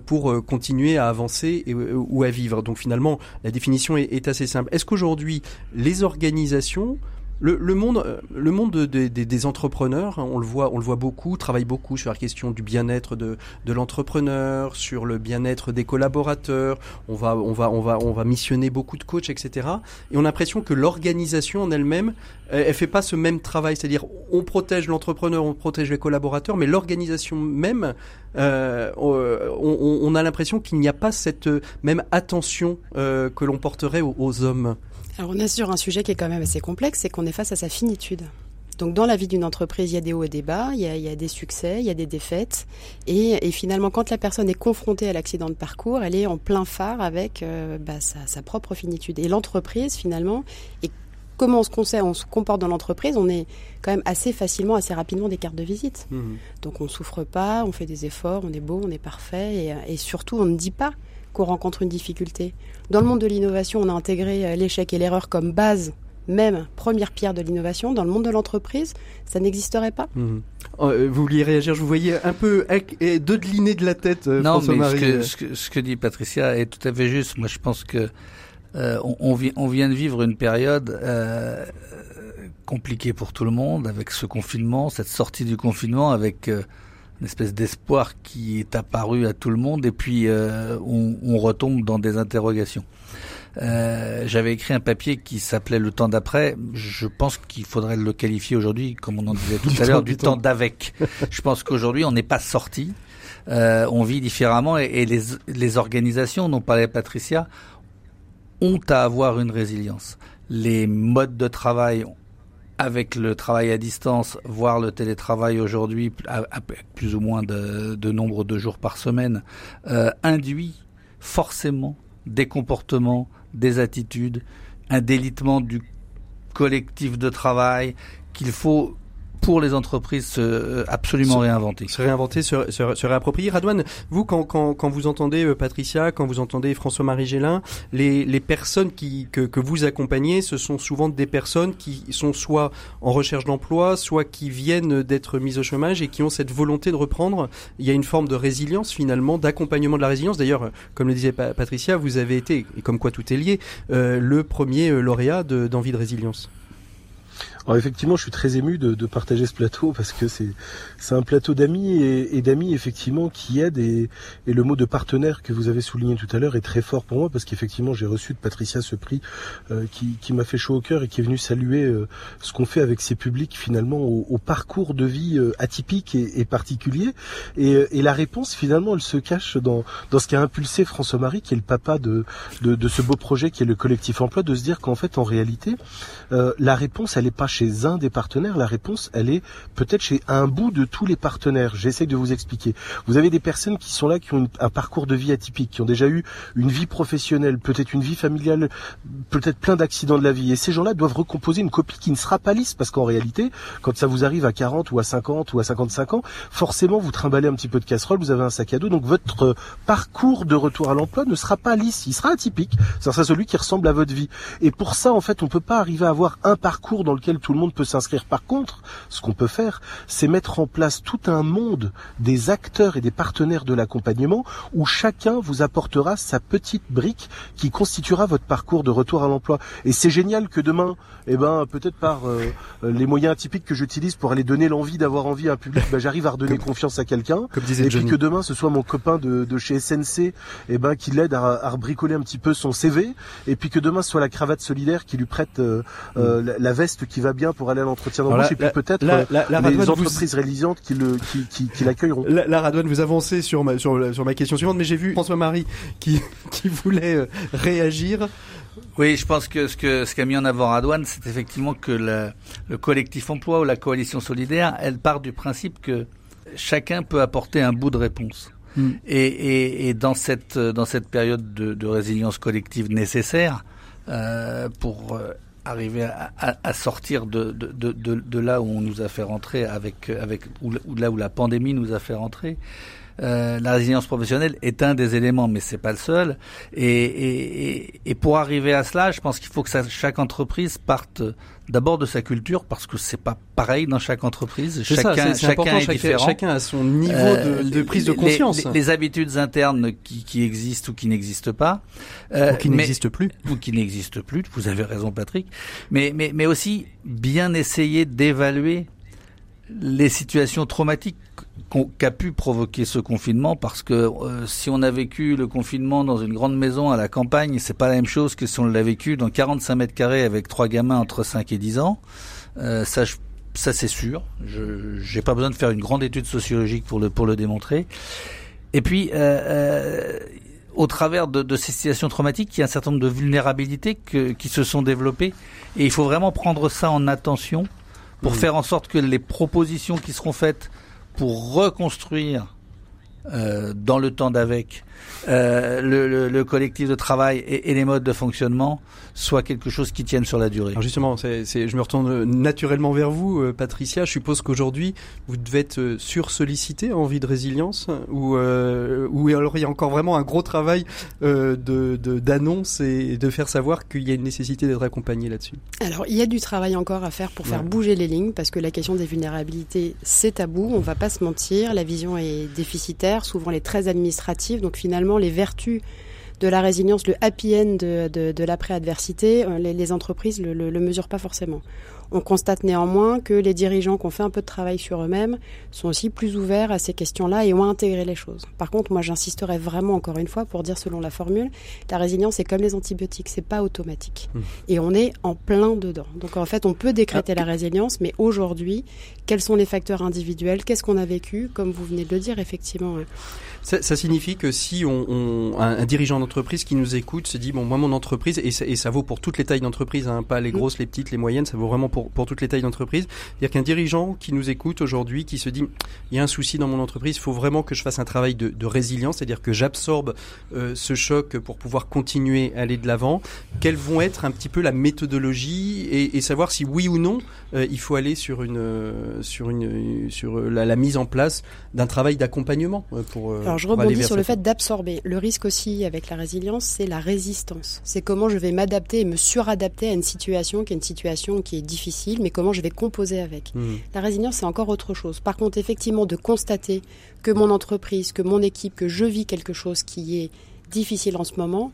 pour continuer à avancer ou à vivre. Donc finalement, la définition est, est assez simple. Est-ce qu'aujourd'hui les organisations le, monde, euh, le monde des entrepreneurs, on le voit, on le voit beaucoup, travaille beaucoup sur la question du bien-être de, l'entrepreneur, sur le bien-être des collaborateurs. On va, on va, on va, on va missionner beaucoup de coachs, etc. Et on a l'impression que l'organisation en elle-même, elle, elle fait pas ce même travail. C'est-à-dire, on protège l'entrepreneur, on protège les collaborateurs, mais l'organisation même, euh, on, a l'impression qu'il n'y a pas cette même attention euh, que l'on porterait aux hommes. Alors on est sur un sujet qui est quand même assez complexe, c'est qu'on est face à sa finitude. Donc dans la vie d'une entreprise, il y a des hauts et des bas, il y a, des succès, il y a des défaites. Et, finalement, quand la personne est confrontée à l'accident de parcours, elle est en plein phare avec euh, bah, sa, propre finitude. Et l'entreprise, finalement, est comment on se, conseille, on se comporte dans l'entreprise, on est quand même assez facilement, assez rapidement des cartes de visite. Mhm. Donc on ne souffre pas, on fait des efforts, on est beau, on est parfait, et, surtout on ne dit pas qu'on rencontre une difficulté. Dans le monde de l'innovation, on a intégré euh, l'échec et l'erreur comme base même première pierre de l'innovation, dans le monde de l'entreprise, ça n'existerait pas. Mhm. Oh, euh, vous vouliez réagir, je vous voyais un peu dodeliner de la tête, euh, non, mais ce que, ce, que, dit Patricia est tout à fait juste. Moi, je pense que euh, on, on, vient de vivre une période euh, compliquée pour tout le monde avec ce confinement, cette sortie du confinement, avec euh, une espèce d'espoir qui est apparu à tout le monde, et puis euh, on, on, retombe dans des interrogations. J'avais écrit un papier qui s'appelait Le temps d'après. Je pense qu'il faudrait le qualifier aujourd'hui, comme on en disait tout [laughs] à l'heure, du, temps, d'avec. Je pense qu'aujourd'hui, on n'est pas sorti. on vit différemment et, et les, les organisations dont parlait Patricia ont à avoir une résilience. Les modes de travail avec le travail à distance, voire le télétravail aujourd'hui, plus ou moins de, nombre de jours par semaine, euh, induit forcément des comportements, des attitudes, un délitement du collectif de travail qu'il faut pour les entreprises se, euh, absolument réinventer. Se réinventer, se, se, se, réapproprier. Radouane, vous, quand, quand, quand vous entendez euh, Patricia, quand vous entendez François-Marie Gélin, les, les personnes qui, que, que vous accompagnez, ce sont souvent des personnes qui sont soit en recherche d'emploi, soit qui viennent d'être mises au chômage et qui ont cette volonté de reprendre. Il y a une forme de résilience finalement, d'accompagnement de la résilience. D'ailleurs, comme le disait Patricia, vous avez été, et comme quoi tout est lié, euh, le premier lauréat d'envie de résilience. Alors effectivement, je suis très ému de, de partager ce plateau parce que c'est c'est un plateau d'amis et, et d'amis effectivement qui aident et, et, le mot de partenaire que vous avez souligné tout à l'heure est très fort pour moi parce qu'effectivement j'ai reçu de Patricia ce prix euh, qui, qui m'a fait chaud au cœur et qui est venu saluer euh, ce qu'on fait avec ces publics finalement au, au parcours de vie euh, atypique et, et particulier. Et, et, la réponse finalement elle se cache dans dans ce qui a impulsé François-Marie qui est le papa de, de, de ce beau projet qui est le collectif emploi de se dire qu'en fait en réalité la réponse elle est pas chez un des partenaires, la réponse, elle est peut-être chez un bout de tous les partenaires. J'essaie de vous expliquer. Vous avez des personnes qui sont là, qui ont un parcours de vie atypique, qui ont déjà eu une vie professionnelle, peut-être une vie familiale, peut-être plein d'accidents de la vie. Et ces gens-là doivent recomposer une copie qui ne sera pas lisse, parce qu'en réalité, quand ça vous arrive à 40 ou à 50 ou à 55 ans, forcément, vous trimballez un petit peu de casserole, vous avez un sac à dos, donc votre parcours de retour à l'emploi ne sera pas lisse, il sera atypique. Ça sera celui qui ressemble à votre vie. Et pour ça, en fait, on peut pas arriver à avoir un parcours dans lequel tout le monde peut s'inscrire. Par contre, ce qu'on peut faire, c'est mettre en place tout un monde des acteurs et des partenaires de l'accompagnement où chacun vous apportera sa petite brique qui constituera votre parcours de retour à l'emploi. Et c'est génial que demain, eh ben, peut-être par euh, les moyens atypiques que j'utilise pour aller donner l'envie d'avoir envie à un public, ben, j'arrive à redonner confiance à quelqu'un. Et puis que demain, ce soit mon copain de, de chez SNC, eh ben, qui l'aide à, à rebricoler un petit peu son CV. Et puis que demain, ce soit la cravate solidaire qui lui prête euh, euh, la, la, veste qui va bien pour aller à l'entretien d'embauche et puis peut-être euh, les entreprises résilientes qui le qui, qui, qui l'accueilleront. La, la Radouane, vous avancez sur ma sur, sur ma question suivante, mais j'ai vu François Marie qui qui voulait euh, réagir. Oui, je pense que ce que ce qu'a mis en avant Radouane, c'est effectivement que le, le collectif emploi ou la coalition solidaire, elle part du principe que chacun peut apporter un bout de réponse. Mm. Et, et, et, dans cette dans cette période de, de résilience collective nécessaire euh, pour euh, arriver à, à, à sortir de, de, de, là où on nous a fait rentrer avec, avec ou, là où la pandémie nous a fait rentrer. Euh, la résilience professionnelle est un des éléments, mais c'est pas le seul. Et, et, et, pour arriver à cela, je pense qu'il faut que ça, chaque entreprise parte d'abord de sa culture, parce que c'est pas pareil dans chaque entreprise. Chacun, ça, chacun est différent. Chacun a son niveau de, de, prise de conscience. Les, les, habitudes internes qui, qui, existent ou qui n'existent pas, euh, ou qui n'existent plus, ou qui n'existent plus. Vous avez raison, Patrick. Mais, mais, mais aussi bien essayer d'évaluer les situations traumatiques qu'a pu provoquer ce confinement parce que euh, si on a vécu le confinement dans une grande maison à la campagne, c'est pas la même chose que si on l'a vécu dans 45 mètres carrés avec trois gamins entre 5 et 10 ans. Euh, ça, ça c'est sûr. Je j'ai pas besoin de faire une grande étude sociologique pour le pour le démontrer. Et puis euh, au travers de, ces situations traumatiques, il y a un certain nombre de vulnérabilités qui se sont développées et il faut vraiment prendre ça en attention pour mmh. faire en sorte que les propositions qui seront faites pour reconstruire euh, dans le temps d'avec euh, le, le, le, collectif de travail et, et, les modes de fonctionnement soit quelque chose qui tienne sur la durée. Alors justement, c'est, c'est, je me retourne naturellement vers vous, euh, Patricia. Je suppose qu'aujourd'hui, vous devez être euh, sur-sollicité en vie de résilience ou, euh, ou alors il y a encore vraiment un gros travail euh, de, de, d'annonce et de faire savoir qu'il y a une nécessité d'être accompagné là-dessus. Alors il y a du travail encore à faire pour faire ouais. bouger les lignes parce que la question des vulnérabilités, c'est tabou, on va pas se mentir, la vision est déficitaire, souvent elle est très administrative, donc finalement les vertus de la résilience, le happy end de, de, l'après-adversité, les, les, entreprises ne le, mesurent pas forcément. On constate néanmoins que les dirigeants qui ont fait un peu de travail sur eux-mêmes sont aussi plus ouverts à ces questions-là et ont intégré les choses. Par contre, moi j'insisterai vraiment encore une fois pour dire selon la formule, la résilience c'est comme les antibiotiques, c'est pas automatique. Mmh. Et on est en plein dedans. Donc en fait, on peut décréter ah. la résilience, mais aujourd'hui, quels sont les facteurs individuels? Qu'est-ce qu'on a vécu? Comme vous venez de le dire, effectivement. Ça, ça, signifie que si on, on un, un, dirigeant d'entreprise qui nous écoute se dit bon moi mon entreprise et ça, et ça vaut pour toutes les tailles d'entreprise, hein, pas les grosses, les petites, les moyennes, ça vaut vraiment pour, pour toutes les tailles d'entreprise. A qu'un dirigeant qui nous écoute aujourd'hui qui se dit il y a un souci dans mon entreprise, il faut vraiment que je fasse un travail de, de résilience, c'est-à-dire que j'absorbe euh, ce choc pour pouvoir continuer à aller de l'avant. Quelles vont être un petit peu la méthodologie et, et savoir si oui ou non euh, il faut aller sur une sur une sur la, la mise en place d'un travail d'accompagnement pour alors je rebondis sur le fait d'absorber. Le risque aussi avec la résilience, c'est la résistance. C'est comment je vais m'adapter et me suradapter à une situation qui est une situation qui est difficile, mais comment je vais composer avec. Mmh. La résilience, c'est encore autre chose. Par contre, effectivement, de constater que mon entreprise, que mon équipe, que je vis quelque chose qui est difficile en ce moment,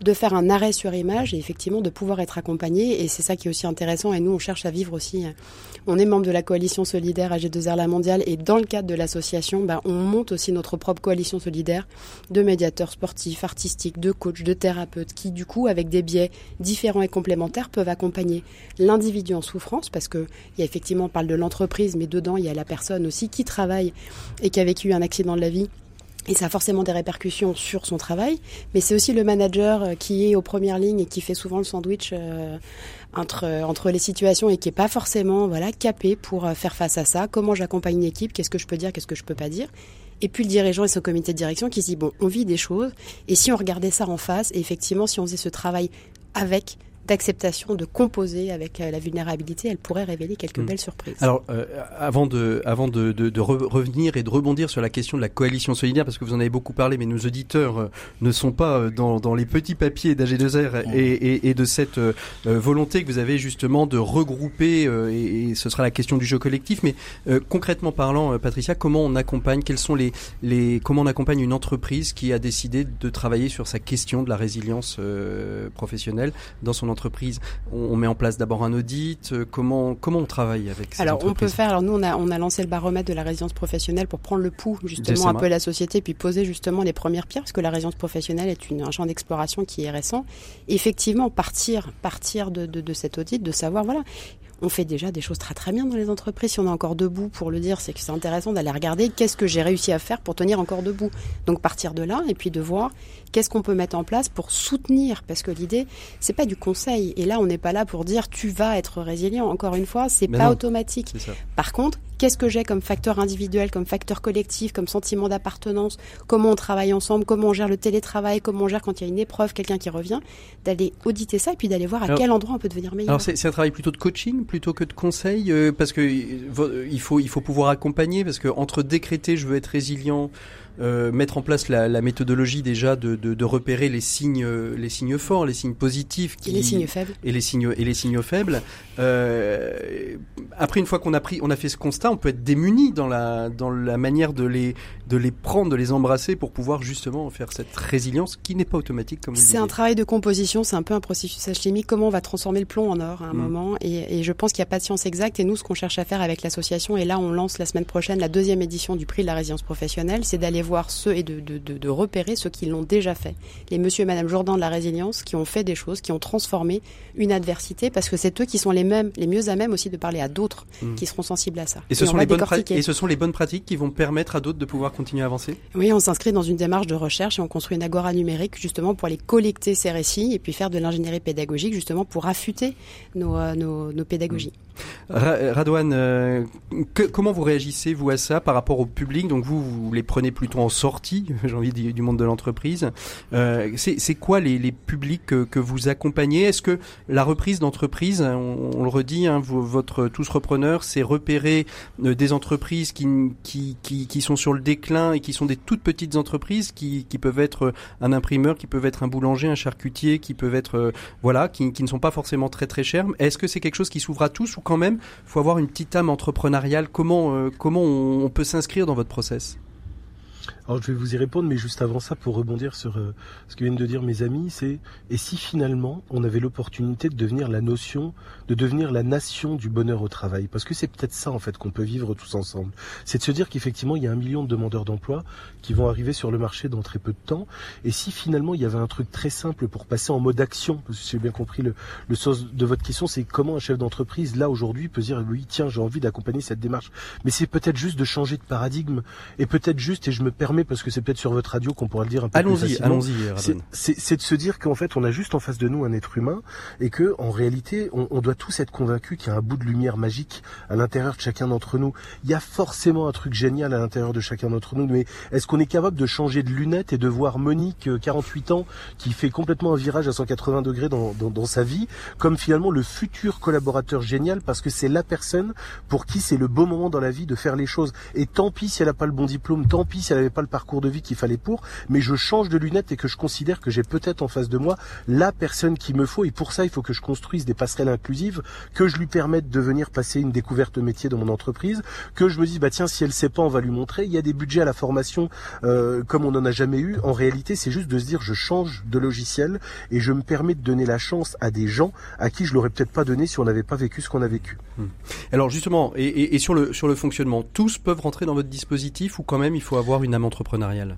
de faire un arrêt sur image et effectivement de pouvoir être accompagné. Et c'est ça qui est aussi intéressant. Et nous, on cherche à vivre aussi. On est membre de la coalition solidaire AG2R La Mondiale et dans le cadre de l'association, ben, on monte aussi notre propre coalition solidaire de médiateurs sportifs, artistiques, de coachs, de thérapeutes qui, du coup, avec des biais différents et complémentaires, peuvent accompagner l'individu en souffrance parce que y a effectivement, on parle de l'entreprise, mais dedans, il y a la personne aussi qui travaille et qui a vécu un accident de la vie. Et ça a forcément des répercussions sur son travail, mais c'est aussi le manager euh, qui est aux premières lignes et qui fait souvent le sandwich euh, entre, les situations et qui est pas forcément voilà capé pour euh, faire face à ça. Comment j'accompagne une équipe? Qu'est-ce que je peux dire? Qu'est-ce que je peux pas dire? Et puis le dirigeant et son comité de direction qui se dit bon, on vit des choses, et si on regardait ça en face, et effectivement, si on faisait ce travail avec d'acceptation de composer avec la vulnérabilité, elle pourrait révéler quelques mmh. belles surprises. Alors, euh, avant de, avant de, de, de re revenir et de rebondir sur la question de la coalition solidaire, parce que vous en avez beaucoup parlé, mais nos auditeurs euh, ne sont pas dans, dans les petits papiers d'AG2R mmh. et, et, et, de cette euh, volonté que vous avez justement de regrouper, et, et, ce sera la question du jeu collectif, mais concrètement parlant, Patricia, comment on accompagne, quels sont les, les, comment on accompagne une entreprise qui a décidé de travailler sur sa question de la résilience professionnelle dans son entreprise entreprise on, met en place d'abord un audit euh, Comment comment on travaille avec ces Alors on peut faire. Alors nous on a on a lancé le baromètre de la résidence professionnelle pour prendre le pouls justement un peu la société puis poser justement les premières pierres parce que la résidence professionnelle est une, un champ d'exploration qui est récent. Effectivement partir partir de, de, de cet audit de savoir voilà on fait déjà des choses très très bien dans les entreprises. Si on est encore debout pour le dire, c'est que c'est intéressant d'aller regarder qu'est-ce que j'ai réussi à faire pour tenir encore debout. Donc partir de là et puis de voir qu'est-ce qu'on peut mettre en place pour soutenir? Parce que l'idée, c'est pas du conseil. Et là, on n'est pas là pour dire tu vas être résilient. Encore une fois, c'est pas non, automatique. Par contre, qu'est-ce que j'ai comme facteur individuel, comme facteur collectif, comme sentiment d'appartenance, comment on travaille ensemble, comment on gère le télétravail, comment on gère quand il y a une épreuve, quelqu'un qui revient, d'aller auditer ça et puis d'aller voir à alors, quel endroit on peut devenir meilleur. Alors c'est un travail plutôt de coaching plutôt que de conseil euh, parce que euh, il faut il faut pouvoir accompagner parce que entre décréter je veux être résilient euh, mettre en place la, la méthodologie déjà de, de, de, repérer les signes, les signes forts, les signes positifs, qui, et les signes faibles, et les signes et les signes faibles. Euh, après, une fois qu'on a pris, on a fait ce constat, on peut être démuni dans la dans la manière de les de les prendre, de les embrasser pour pouvoir justement faire cette résilience qui n'est pas automatique comme. C'est un travail de composition, c'est un peu un processus chimique. Comment on va transformer le plomb en or à un mmh. moment et, et, je pense qu'il n'y a pas de science exacte. Et nous, ce qu'on cherche à faire avec l'association, et là, on lance la semaine prochaine la deuxième édition du prix de la résilience professionnelle, c'est d'aller voir ceux et de, de, de, de repérer ceux qui l'ont déjà fait. Les monsieur et madame Jourdan de la résilience qui ont fait des choses, qui ont transformé une adversité, parce que c'est eux qui sont les mêmes, les mieux à même aussi de parler à d'autres mmh. qui seront sensibles à ça. Et ce, et sont les bonnes et ce sont les bonnes pratiques qui vont permettre à d'autres de pouvoir continuer à avancer? Oui, on s'inscrit dans une démarche de recherche et on construit une agora numérique justement pour aller collecter ces récits et puis faire de l'ingénierie pédagogique justement pour affûter nos, euh, nos, nos pédagogies. Mmh. Radouane, euh, comment vous réagissez vous à ça par rapport au public? Donc vous, vous les prenez plutôt en sortie, [laughs] j'ai envie de dire, du monde de l'entreprise. Euh, c'est quoi les, publics que, vous accompagnez? Est-ce que la reprise d'entreprise, on, on, le redit, hein, votre tous repreneurs, c'est repérer euh, des entreprises qui, qui, qui, sont sur le déclin et qui sont des toutes petites entreprises qui, qui peuvent être un imprimeur, qui peuvent être un boulanger, un charcutier, qui peuvent être euh, voilà, qui, qui ne sont pas forcément très très chers. Est-ce que c'est quelque chose qui s'ouvre à tous ou quand même faut avoir une petite âme entrepreneuriale. Comment euh, comment on peut s'inscrire dans votre process? Alors je vais vous y répondre, mais juste avant ça, pour rebondir sur euh, ce que viennent de dire mes amis, c'est et si finalement on avait l'opportunité de devenir la notion, de devenir la nation du bonheur au travail? Parce que c'est peut-être ça en fait qu'on peut vivre tous ensemble. C'est de se dire qu'effectivement il y a un million de demandeurs d'emploi qui vont arriver sur le marché dans très peu de temps. Et si finalement il y avait un truc très simple pour passer en mode action, parce que j'ai bien compris le, le sens de votre question, c'est comment un chef d'entreprise là aujourd'hui peut dire oui tiens j'ai envie d'accompagner cette démarche. Mais c'est peut-être juste de changer de paradigme et peut-être juste et je me permets parce que c'est peut-être sur votre radio qu'on pourra le dire un peu allons plus Allons-y, allons-y. C'est de se dire qu'en fait, on a juste en face de nous un être humain et que en réalité, on, on doit tous être convaincus qu'il y a un bout de lumière magique à l'intérieur de chacun d'entre nous. Il y a forcément un truc génial à l'intérieur de chacun d'entre nous, mais est-ce qu'on est capable de changer de lunettes et de voir Monique, 48 euh, ans, qui fait complètement un virage à 180 degrés dans, dans, dans sa vie, comme finalement le futur collaborateur génial parce que c'est la personne pour qui c'est le beau moment dans la vie de faire les choses. Et tant pis si elle n'a pas le bon diplôme, tant pis si elle n'avait pas le parcours de vie qu'il fallait pour, mais je change de lunettes et que je considère que j'ai peut-être en face de moi la personne qu'il me faut et pour ça il faut que je construise des passerelles inclusives, que je lui permette de venir passer une découverte métier dans mon entreprise, que je me dise bah tiens si elle sait pas on va lui montrer, il y a des budgets à la formation euh, comme on n'en a jamais eu, en réalité c'est juste de se dire je change de logiciel et je me permets de donner la chance à des gens à qui je l'aurais peut-être pas donné si on n'avait pas vécu ce qu'on a vécu. Hmm. Alors justement et, et, et, sur le sur le fonctionnement, tous peuvent rentrer dans votre dispositif ou quand même il faut avoir une âme entrepreneuriale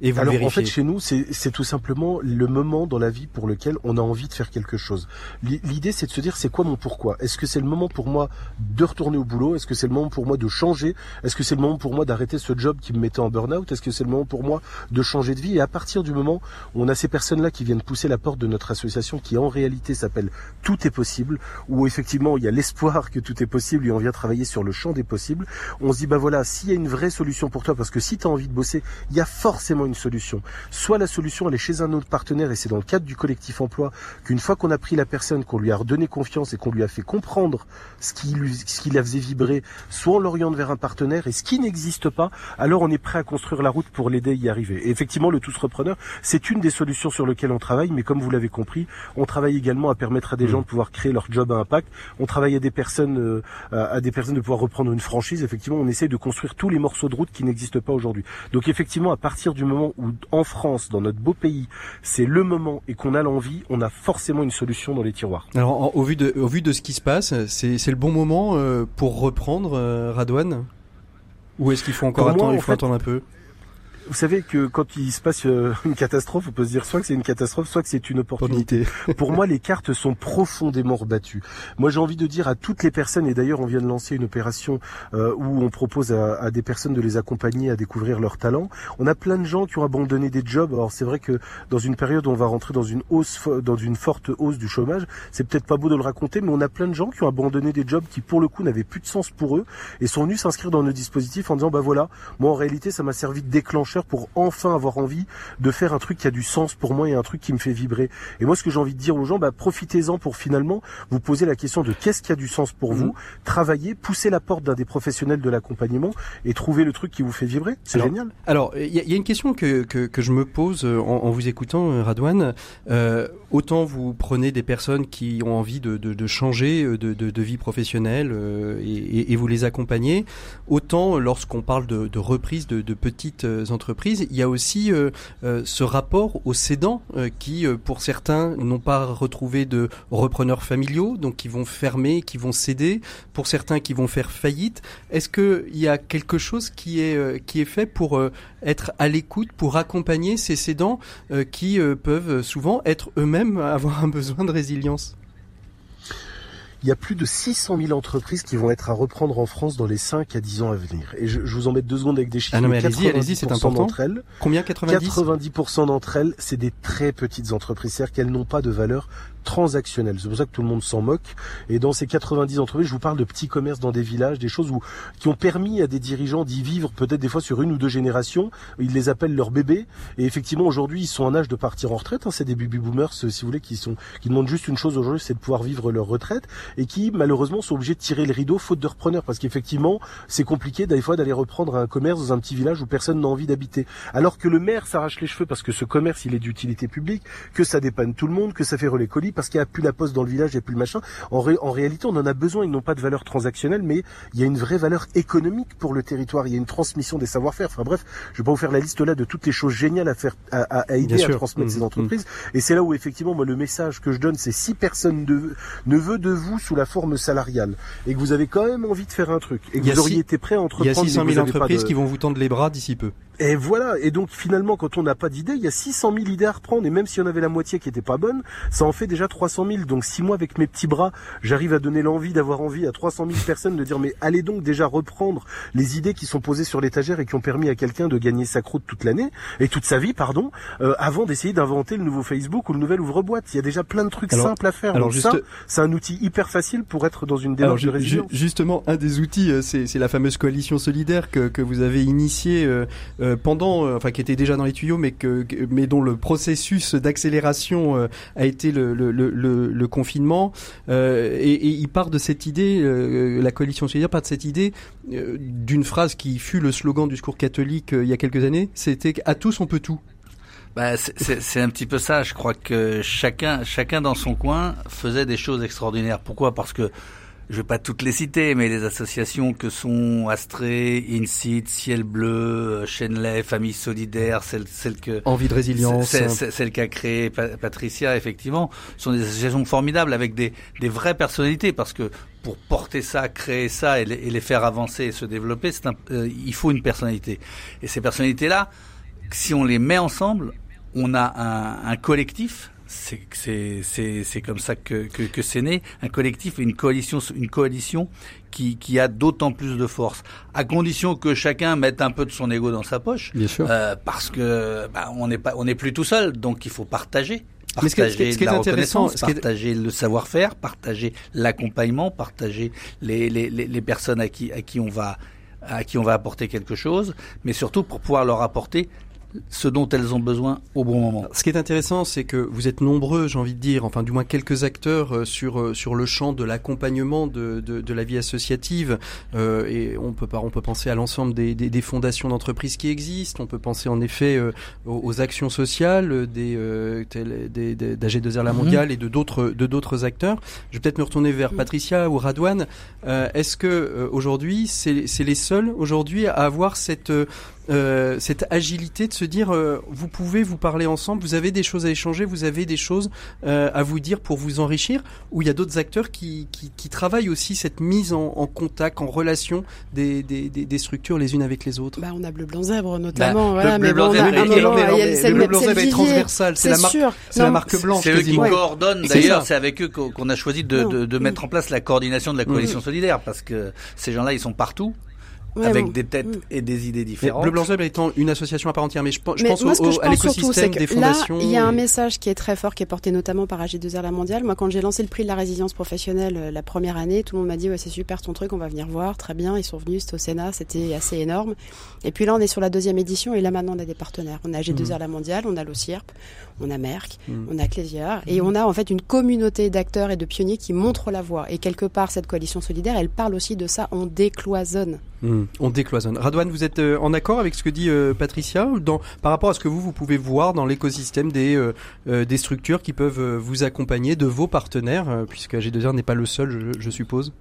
et vous Alors en fait chez nous c'est tout simplement le moment dans la vie pour lequel on a envie de faire quelque chose. L'idée c'est de se dire c'est quoi mon pourquoi? Est-ce que c'est le moment pour moi de retourner au boulot? Est-ce que c'est le moment pour moi de changer? Est-ce que c'est le moment pour moi d'arrêter ce job qui me mettait en burn-out? Est-ce que c'est le moment pour moi de changer de vie? Et à partir du moment où on a ces personnes-là qui viennent pousser la porte de notre association qui en réalité s'appelle Tout est possible, où effectivement il y a l'espoir que tout est possible et on vient travailler sur le champ des possibles, on se dit bah voilà, s'il y a une vraie solution pour toi, parce que si tu as envie de bosser, il y a forcément une solution. Soit la solution elle est chez un autre partenaire et c'est dans le cadre du collectif emploi qu'une fois qu'on a pris la personne, qu'on lui a redonné confiance et qu'on lui a fait comprendre ce qui, lui, ce qui la faisait vibrer, soit on l'oriente vers un partenaire et ce qui n'existe pas, alors on est prêt à construire la route pour l'aider à y arriver. Et effectivement, le tous repreneur, c'est une des solutions sur lesquelles on travaille, mais comme vous l'avez compris, on travaille également à permettre à des mmh. gens de pouvoir créer leur job à impact. On travaille à des personnes, euh, à des personnes de pouvoir reprendre une franchise. Effectivement, on essaye de construire tous les morceaux de route qui n'existent pas aujourd'hui. Donc effectivement, à partir du moment où en France, dans notre beau pays, c'est le moment et qu'on a l'envie, on a forcément une solution dans les tiroirs. Alors, au vu de, au vu de ce qui se passe, c'est le bon moment euh, pour reprendre euh, Radouane? Ou est-ce qu'il faut encore attendre, il faut attendre un peu? Vous savez que quand il se passe euh, une catastrophe, on peut se dire soit que c'est une catastrophe, soit que c'est une opportunité. Pour moi, les cartes sont profondément rebattues. Moi, j'ai envie de dire à toutes les personnes, et d'ailleurs, on vient de lancer une opération euh, où on propose à, à, des personnes de les accompagner à découvrir leurs talents. On a plein de gens qui ont abandonné des jobs. Alors, c'est vrai que dans une période où on va rentrer dans une hausse, dans une forte hausse du chômage, c'est peut-être pas beau de le raconter, mais on a plein de gens qui ont abandonné des jobs qui, pour le coup, n'avaient plus de sens pour eux et sont venus s'inscrire dans nos dispositifs en disant, bah voilà, moi, en réalité, ça m'a servi de déclencheur pour enfin avoir envie de faire un truc qui a du sens pour moi et un truc qui me fait vibrer. Et moi, ce que j'ai envie de dire aux gens, bah, profitez-en pour finalement vous poser la question de qu'est-ce qui a du sens pour vous, mhm. travailler, pousser la porte d'un des professionnels de l'accompagnement et trouver le truc qui vous fait vibrer. C'est génial. Alors, il y, a une question que, que, que je me pose euh, en, vous écoutant, euh, Radouane. Euh, autant vous prenez des personnes qui ont envie de, de, de changer de, de, vie professionnelle et, et, vous les accompagnez, autant lorsqu'on parle de, reprise de, petites entreprises, il y a aussi euh, euh, ce rapport aux cédants euh, qui, pour certains, n'ont pas retrouvé de repreneurs familiaux, donc qui vont fermer, qui vont céder. Pour certains, qui vont faire faillite. Est-ce qu'il y a quelque chose qui est qui est fait pour être à l'écoute, pour accompagner ces cédants qui peuvent souvent être eux-mêmes [laughs] avoir un besoin de résilience? Il y a plus de 600 000 entreprises qui vont être à reprendre en France dans les 5 à 10 ans à venir. Et je, je vous en mets deux secondes avec des chiffres. Ah non, mais allez-y, allez-y, c'est important. D'entre elles, Combien 90 90% d'entre elles, c'est des très petites entreprises, c'est-à-dire qu'elles n'ont pas de valeur transactionnel. C'est pour ça que tout le monde s'en moque. Et dans ces 90 entreprises, je vous parle de petits commerces dans des villages, des choses où, qui ont permis à des dirigeants d'y vivre peut-être des fois sur une ou deux générations. Ils les appellent leurs bébés. Et effectivement, aujourd'hui, ils sont en âge de partir en retraite. Hein. C'est des baby boomers, si vous voulez, qui sont, qui demandent juste une chose aujourd'hui, c'est de pouvoir vivre leur retraite et qui, malheureusement, sont obligés de tirer le rideau faute de repreneurs parce qu'effectivement, c'est compliqué des fois d'aller reprendre un commerce dans un petit village où personne n'a envie d'habiter. Alors que le maire s'arrache les cheveux parce que ce commerce, il est d'utilité publique, que ça dépanne tout le monde, que ça fait relais parce qu'il n'y a plus la poste dans le village, il n'y a plus le machin. En, en réalité, on en a besoin. Ils n'ont pas de valeur transactionnelle, mais il y a une vraie valeur économique pour le territoire. Il y a une transmission des savoir-faire. Enfin bref, je vais pas vous faire la liste là de toutes les choses géniales à faire, à, à aider à transmettre ces mmh, entreprises. Mmh. Et c'est là où effectivement, moi, le message que je donne, c'est si personne ne veut de vous sous la forme salariale et que vous avez quand même envie de faire un truc et que vous auriez été prêt à entreprendre. Il y a 600 000 entreprises qui vont vous tendre les bras d'ici peu. Et voilà. Et donc finalement, quand on n'a pas d'idée, il y a 600 000 idées à reprendre. Et même si on avait la moitié qui était pas bonne, ça en fait déjà 300 000. Donc si moi, avec mes petits bras, j'arrive à donner l'envie d'avoir envie à 300 000 personnes de dire mais allez donc déjà reprendre les idées qui sont posées sur l'étagère et qui ont permis à quelqu'un de gagner sa croûte toute l'année et toute sa vie, pardon, euh, avant d'essayer d'inventer le nouveau Facebook ou le nouvel ouvre-boîte. Il y a déjà plein de trucs simples à faire. Alors donc ça, c'est un outil hyper facile pour être dans une démarche de résilience. Justement, un des outils, euh, c'est la fameuse coalition solidaire que, que vous avez initiée euh, pendant, qui était déjà dans les tuyaux, mais que, mais dont le processus d'accélération euh, a été le, confinement. Euh, et, et, il part de cette idée, euh, la coalition solidaire part de cette idée d'une phrase qui fut le slogan du secours catholique il y a quelques années. C'était à tous on peut tout. Bah, c'est un petit peu ça. Je crois que chacun, chacun dans son coin faisait des choses extraordinaires. Pourquoi? Parce que je vais pas toutes les citer, mais les associations que sont Astrée, Incite, Ciel Bleu, Chenley, Famille Solidaire, celle, celle que envie de résilience, celle, qu'a créée Patricia, effectivement, sont des associations formidables avec des, des vraies personnalités, parce que pour porter ça, créer ça et les, faire avancer et se développer, c'est euh, il faut une personnalité. Et ces personnalités-là, si on les met ensemble, on a un, un collectif c'est comme ça que, que, que c'est né, un collectif et une coalition, une coalition qui, qui a d'autant plus de force, à condition que chacun mette un peu de son ego dans sa poche, Bien sûr. Euh, parce que bah, on n'est pas, on n'est plus tout seul, donc il faut partager. Partager ce qui est, la intéressant, partager le savoir-faire, partager l'accompagnement, partager les, les, les, personnes à qui, à qui on va à qui on va apporter quelque chose, mais surtout pour pouvoir leur apporter ce dont elles ont besoin au bon moment. Ce qui est intéressant, c'est que vous êtes nombreux, j'ai envie de dire, enfin du moins quelques acteurs euh, sur euh, sur le champ de l'accompagnement de, de, de, la vie associative. Euh, et on peut pas, on peut penser à l'ensemble des, des, des, fondations d'entreprises qui existent. On peut penser en effet euh, aux, actions sociales des des, des d'AG2R La mhm. Mondiale et de d'autres de d'autres acteurs. Je vais peut-être me retourner vers mhm. Patricia ou Radouane. Est-ce que aujourd'hui, c'est c'est les seuls aujourd'hui à avoir cette euh, cette agilité de se dire euh, vous pouvez vous parler ensemble, vous avez des choses à échanger, vous avez des choses euh, à vous dire pour vous enrichir, ou il y a d'autres acteurs qui, qui, qui, travaillent aussi cette mise en, en contact, en relation des, des, des, structures les unes avec les autres. Bah, on a Bleu Blanc Zèbre notamment, bah, voilà, mais bon, le Bleu Blanc Zèbre est transversal, c'est la marque, c'est la marque blanche. C'est eux qui coordonnent. D'ailleurs, c'est avec eux qu'on a choisi de, de, de, mettre en place la coordination de la coalition solidaire, parce que ces gens-là, ils sont partout avec des têtes mm. et des idées différentes. Le Blanc étant une association à part entière, mais je, je pense au, à l'écosystème des fondations. Là, il y a un message qui est très fort, qui est porté notamment par AG2R La Mondiale. Moi, quand j'ai lancé le prix de la résilience professionnelle euh, la première année, tout le monde m'a dit ouais, c'est super ton truc, on va venir voir, très bien. Ils sont venus, c'était au Sénat, c'était assez énorme. Et puis là, on est sur la deuxième édition et là maintenant on a des partenaires. On a AG2R mm. La Mondiale, on a l'OCIRP, on a Merck, mm. on a Clésiard et on a en fait une communauté d'acteurs et de pionniers qui montrent la voie. Et quelque part, cette coalition solidaire, elle parle aussi de ça, on décloisonne. On décloisonne. Radouane, vous êtes euh, en accord avec ce que dit euh, Patricia dans, par rapport à ce que vous, vous pouvez voir dans l'écosystème des, euh, des structures qui peuvent vous accompagner, de vos partenaires, puisque AG2R n'est pas le seul, je, suppose?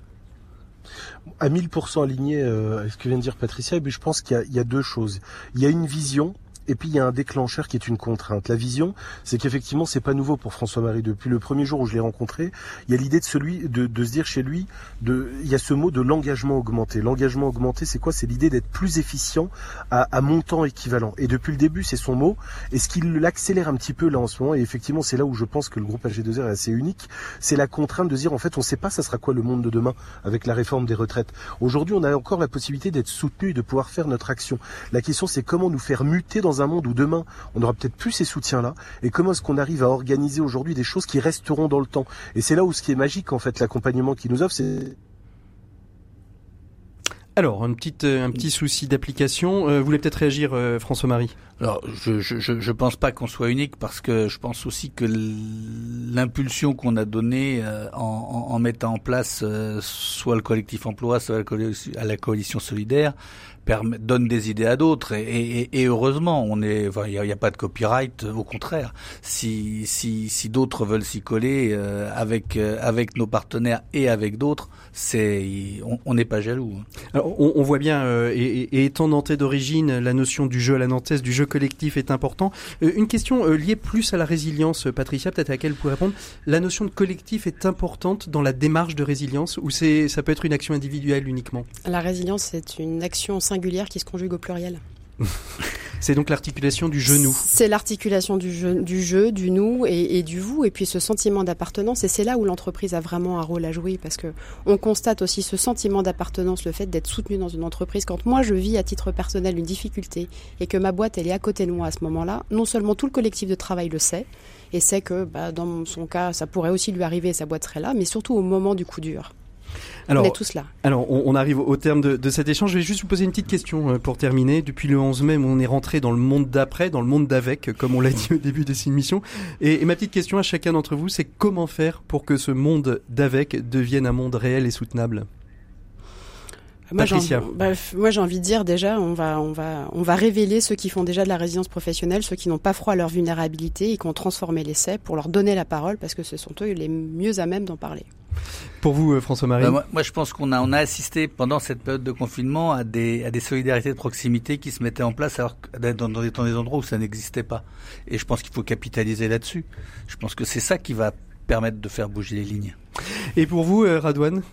À 1000% aligné avec ce que vient de dire Patricia, et je pense qu'il y, y, a deux choses. Il y a une vision et puis il y a un déclencheur qui est une contrainte. La vision, c'est qu'effectivement, c'est pas nouveau pour François-Marie. Depuis le premier jour où je l'ai rencontré, il y a l'idée de celui de, de, se dire chez lui, de, il y a ce mot de l'engagement augmenté. L'engagement augmenté, c'est quoi? C'est l'idée d'être plus efficient à, à, montant équivalent. Et depuis le début, c'est son mot. Et ce qui l'accélère un petit peu là en ce moment, et effectivement, c'est là où je pense que le groupe AG2R est assez unique, c'est la contrainte de dire en fait, on ne sait pas ça sera quoi le monde de demain avec la réforme des retraites. Aujourd'hui, on a encore la possibilité d'être soutenu et de pouvoir faire notre action. La question, c'est comment nous faire muter dans dans un monde où demain, on n'aura peut-être plus ces soutiens-là Et comment est-ce qu'on arrive à organiser aujourd'hui des choses qui resteront dans le temps? Et c'est là où ce qui est magique, en fait, l'accompagnement qui nous offre, c'est alors, un petit, euh, un petit souci d'application. Euh, vous voulez peut-être réagir, euh, François-Marie? Alors, je, je, je, pense pas qu'on soit unique parce que je pense aussi que l'impulsion qu'on a donnée en, en, mettant en place soit le collectif emploi, soit la la coalition solidaire, donne des idées à d'autres. Et, et, et, heureusement on est il n'y a, a, pas de copyright au contraire. Si si, si d'autres veulent s'y coller euh, avec euh, avec nos partenaires et avec d'autres c'est on n'est pas jaloux hein. Alors, on, on, voit bien euh, et, et, étant nantais d'origine la notion du jeu à la nantaise du jeu collectif est important. Une question liée plus à la résilience Patricia peut-être à laquelle vous pouvez répondre. La notion de collectif est importante dans la démarche de résilience ou c'est ça peut être une action individuelle uniquement? La résilience c'est une action singulière qui se conjugue au pluriel. [laughs] C'est donc l'articulation du genou. C'est l'articulation du jeu, du jeu, du nous et, du vous, et puis ce sentiment d'appartenance. Et c'est là où l'entreprise a vraiment un rôle à jouer, parce que on constate aussi ce sentiment d'appartenance, le fait d'être soutenu dans une entreprise. Quand moi je vis à titre personnel une difficulté et que ma boîte elle est à côté de moi à ce moment-là, non seulement tout le collectif de travail le sait et sait que bah, dans son cas ça pourrait aussi lui arriver, sa boîte serait là, mais surtout au moment du coup dur. Alors, on est tous là. Alors, on, arrive au terme de, cet échange. Je vais juste vous poser une petite question euh, pour terminer. Depuis le 11 mai, on est rentré dans le monde d'après, dans le monde d'avec, comme on l'a dit au début de cette émission. Et, ma petite question à chacun d'entre vous, c'est comment faire pour que ce monde d'avec devienne un monde réel et soutenable? Moi, bah, moi, j'ai envie de dire déjà, on va, on va, on va révéler ceux qui font déjà de la résidence professionnelle, ceux qui n'ont pas froid à leur vulnérabilité et qui ont transformé l'essai pour leur donner la parole parce que ce sont eux les mieux à même d'en parler. Pour vous, euh, François-Marie bah, moi, je pense qu'on a, on a assisté pendant cette période de confinement à des, à des solidarités de proximité qui se mettaient en place alors dans, dans, des, dans des endroits où ça n'existait pas. Et je pense qu'il faut capitaliser là-dessus. Je pense que c'est ça qui va permettre de faire bouger les lignes. Et pour vous, euh, Radouane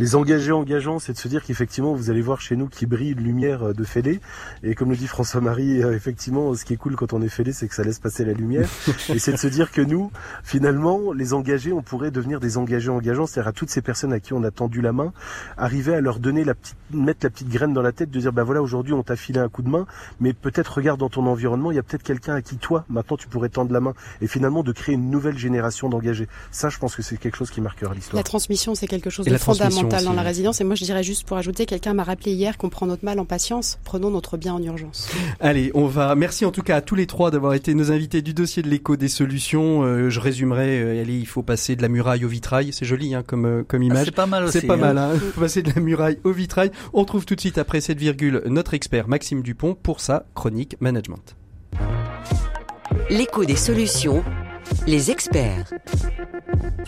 les engagés engageants, c'est de se dire qu'effectivement, vous allez voir chez nous qui brille une lumière euh, de fêlée. Et comme le dit François-Marie, euh, effectivement, ce qui est cool quand on est fêlé, c'est que ça laisse passer la lumière. [laughs] et c'est de se dire que nous, finalement, les engagés, on pourrait devenir des engagés engageants, c'est-à-dire à toutes ces personnes à qui on a tendu la main, arriver à leur donner la petite, mettre la petite graine dans la tête, de dire, bah voilà, aujourd'hui, on t'a filé un coup de main, mais peut-être regarde dans ton environnement, il y a peut-être quelqu'un à qui toi, maintenant, tu pourrais tendre la main. Et finalement, de créer une nouvelle génération d'engagés. Ça, je pense que c'est quelque chose qui marquera l'histoire. La transmission, c'est quelque chose de fondamental dans la résilience. Et moi, je dirais juste pour ajouter, quelqu'un m'a rappelé hier qu'on prend notre mal en patience. Prenons notre bien en urgence. Allez, on va. Merci en tout cas à tous les trois d'avoir été nos invités du dossier de l'écho des solutions. Euh, je résumerai. Euh, allez, il faut passer de la muraille au vitrail. C'est joli hein, comme euh, comme ah, image. c'est pas mal aussi. C'est pas mal. Hein. Il faut passer de la muraille au vitrail. On trouve tout de suite après cette virgule notre expert Maxime Dupont pour sa chronique management. L'écho des solutions les experts.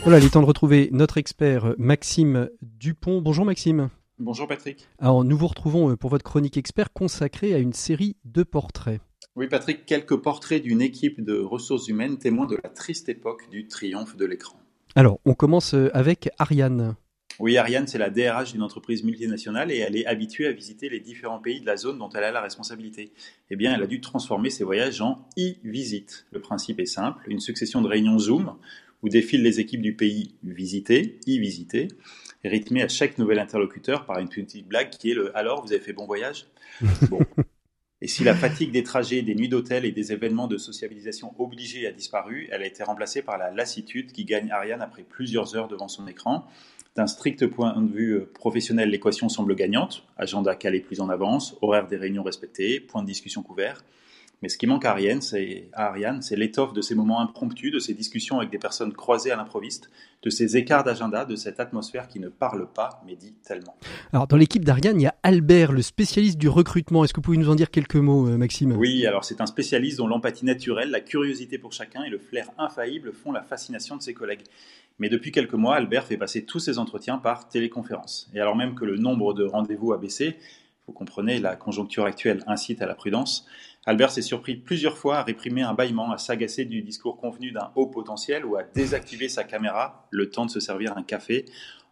Voilà, il est temps de retrouver notre expert Maxime Dupont. Bonjour Maxime. Bonjour Patrick. Alors nous vous retrouvons euh, pour votre chronique expert consacrée à une série de portraits. Oui Patrick, quelques portraits d'une équipe de ressources humaines témoins de la triste époque du triomphe de l'écran. Alors on commence euh, avec Ariane. Oui, Ariane, c'est la DRH d'une entreprise multinationale et elle est habituée à visiter les différents pays de la zone dont elle a la responsabilité. Eh bien, elle a dû transformer ses voyages en e-visite. Le principe est simple, une succession de réunions Zoom où défilent les équipes du pays visité, e-visité, rythmées à chaque nouvel interlocuteur par une petite blague qui est le Alors, vous avez fait bon voyage? Et si la fatigue des trajets, des nuits d'hôtel et des événements de sociabilisation obligés a disparu, elle a été remplacée par la lassitude qui gagne Ariane après plusieurs heures devant son écran d'un strict point de vue euh, professionnel, l'équation semble gagnante. Agenda calé plus en avance, horaire des réunions respectés, point de discussion couvert. Mais ce qui manque à Ariane, c'est, c'est l'étoffe de ces moments impromptus, de ces discussions avec des personnes croisées à l'improviste, de ces écarts d'agenda, de cette atmosphère qui ne parle pas, mais dit tellement. Alors, dans l'équipe d'Ariane, il y a Albert, le spécialiste du recrutement. Est-ce que vous pouvez nous en dire quelques mots, euh, Maxime? Oui, alors c'est un spécialiste dont l'empathie naturelle, la curiosité pour chacun et le flair infaillible font la fascination de ses collègues. Mais depuis quelques mois, Albert fait passer tous ses entretiens par téléconférence. Et alors même que le nombre de rendez-vous a baissé, vous comprenez, la conjoncture actuelle incite à la prudence, Albert s'est surpris plusieurs fois à réprimer un bâillement, à s'agacer du discours convenu d'un haut potentiel ou à désactiver sa caméra le temps de se servir un café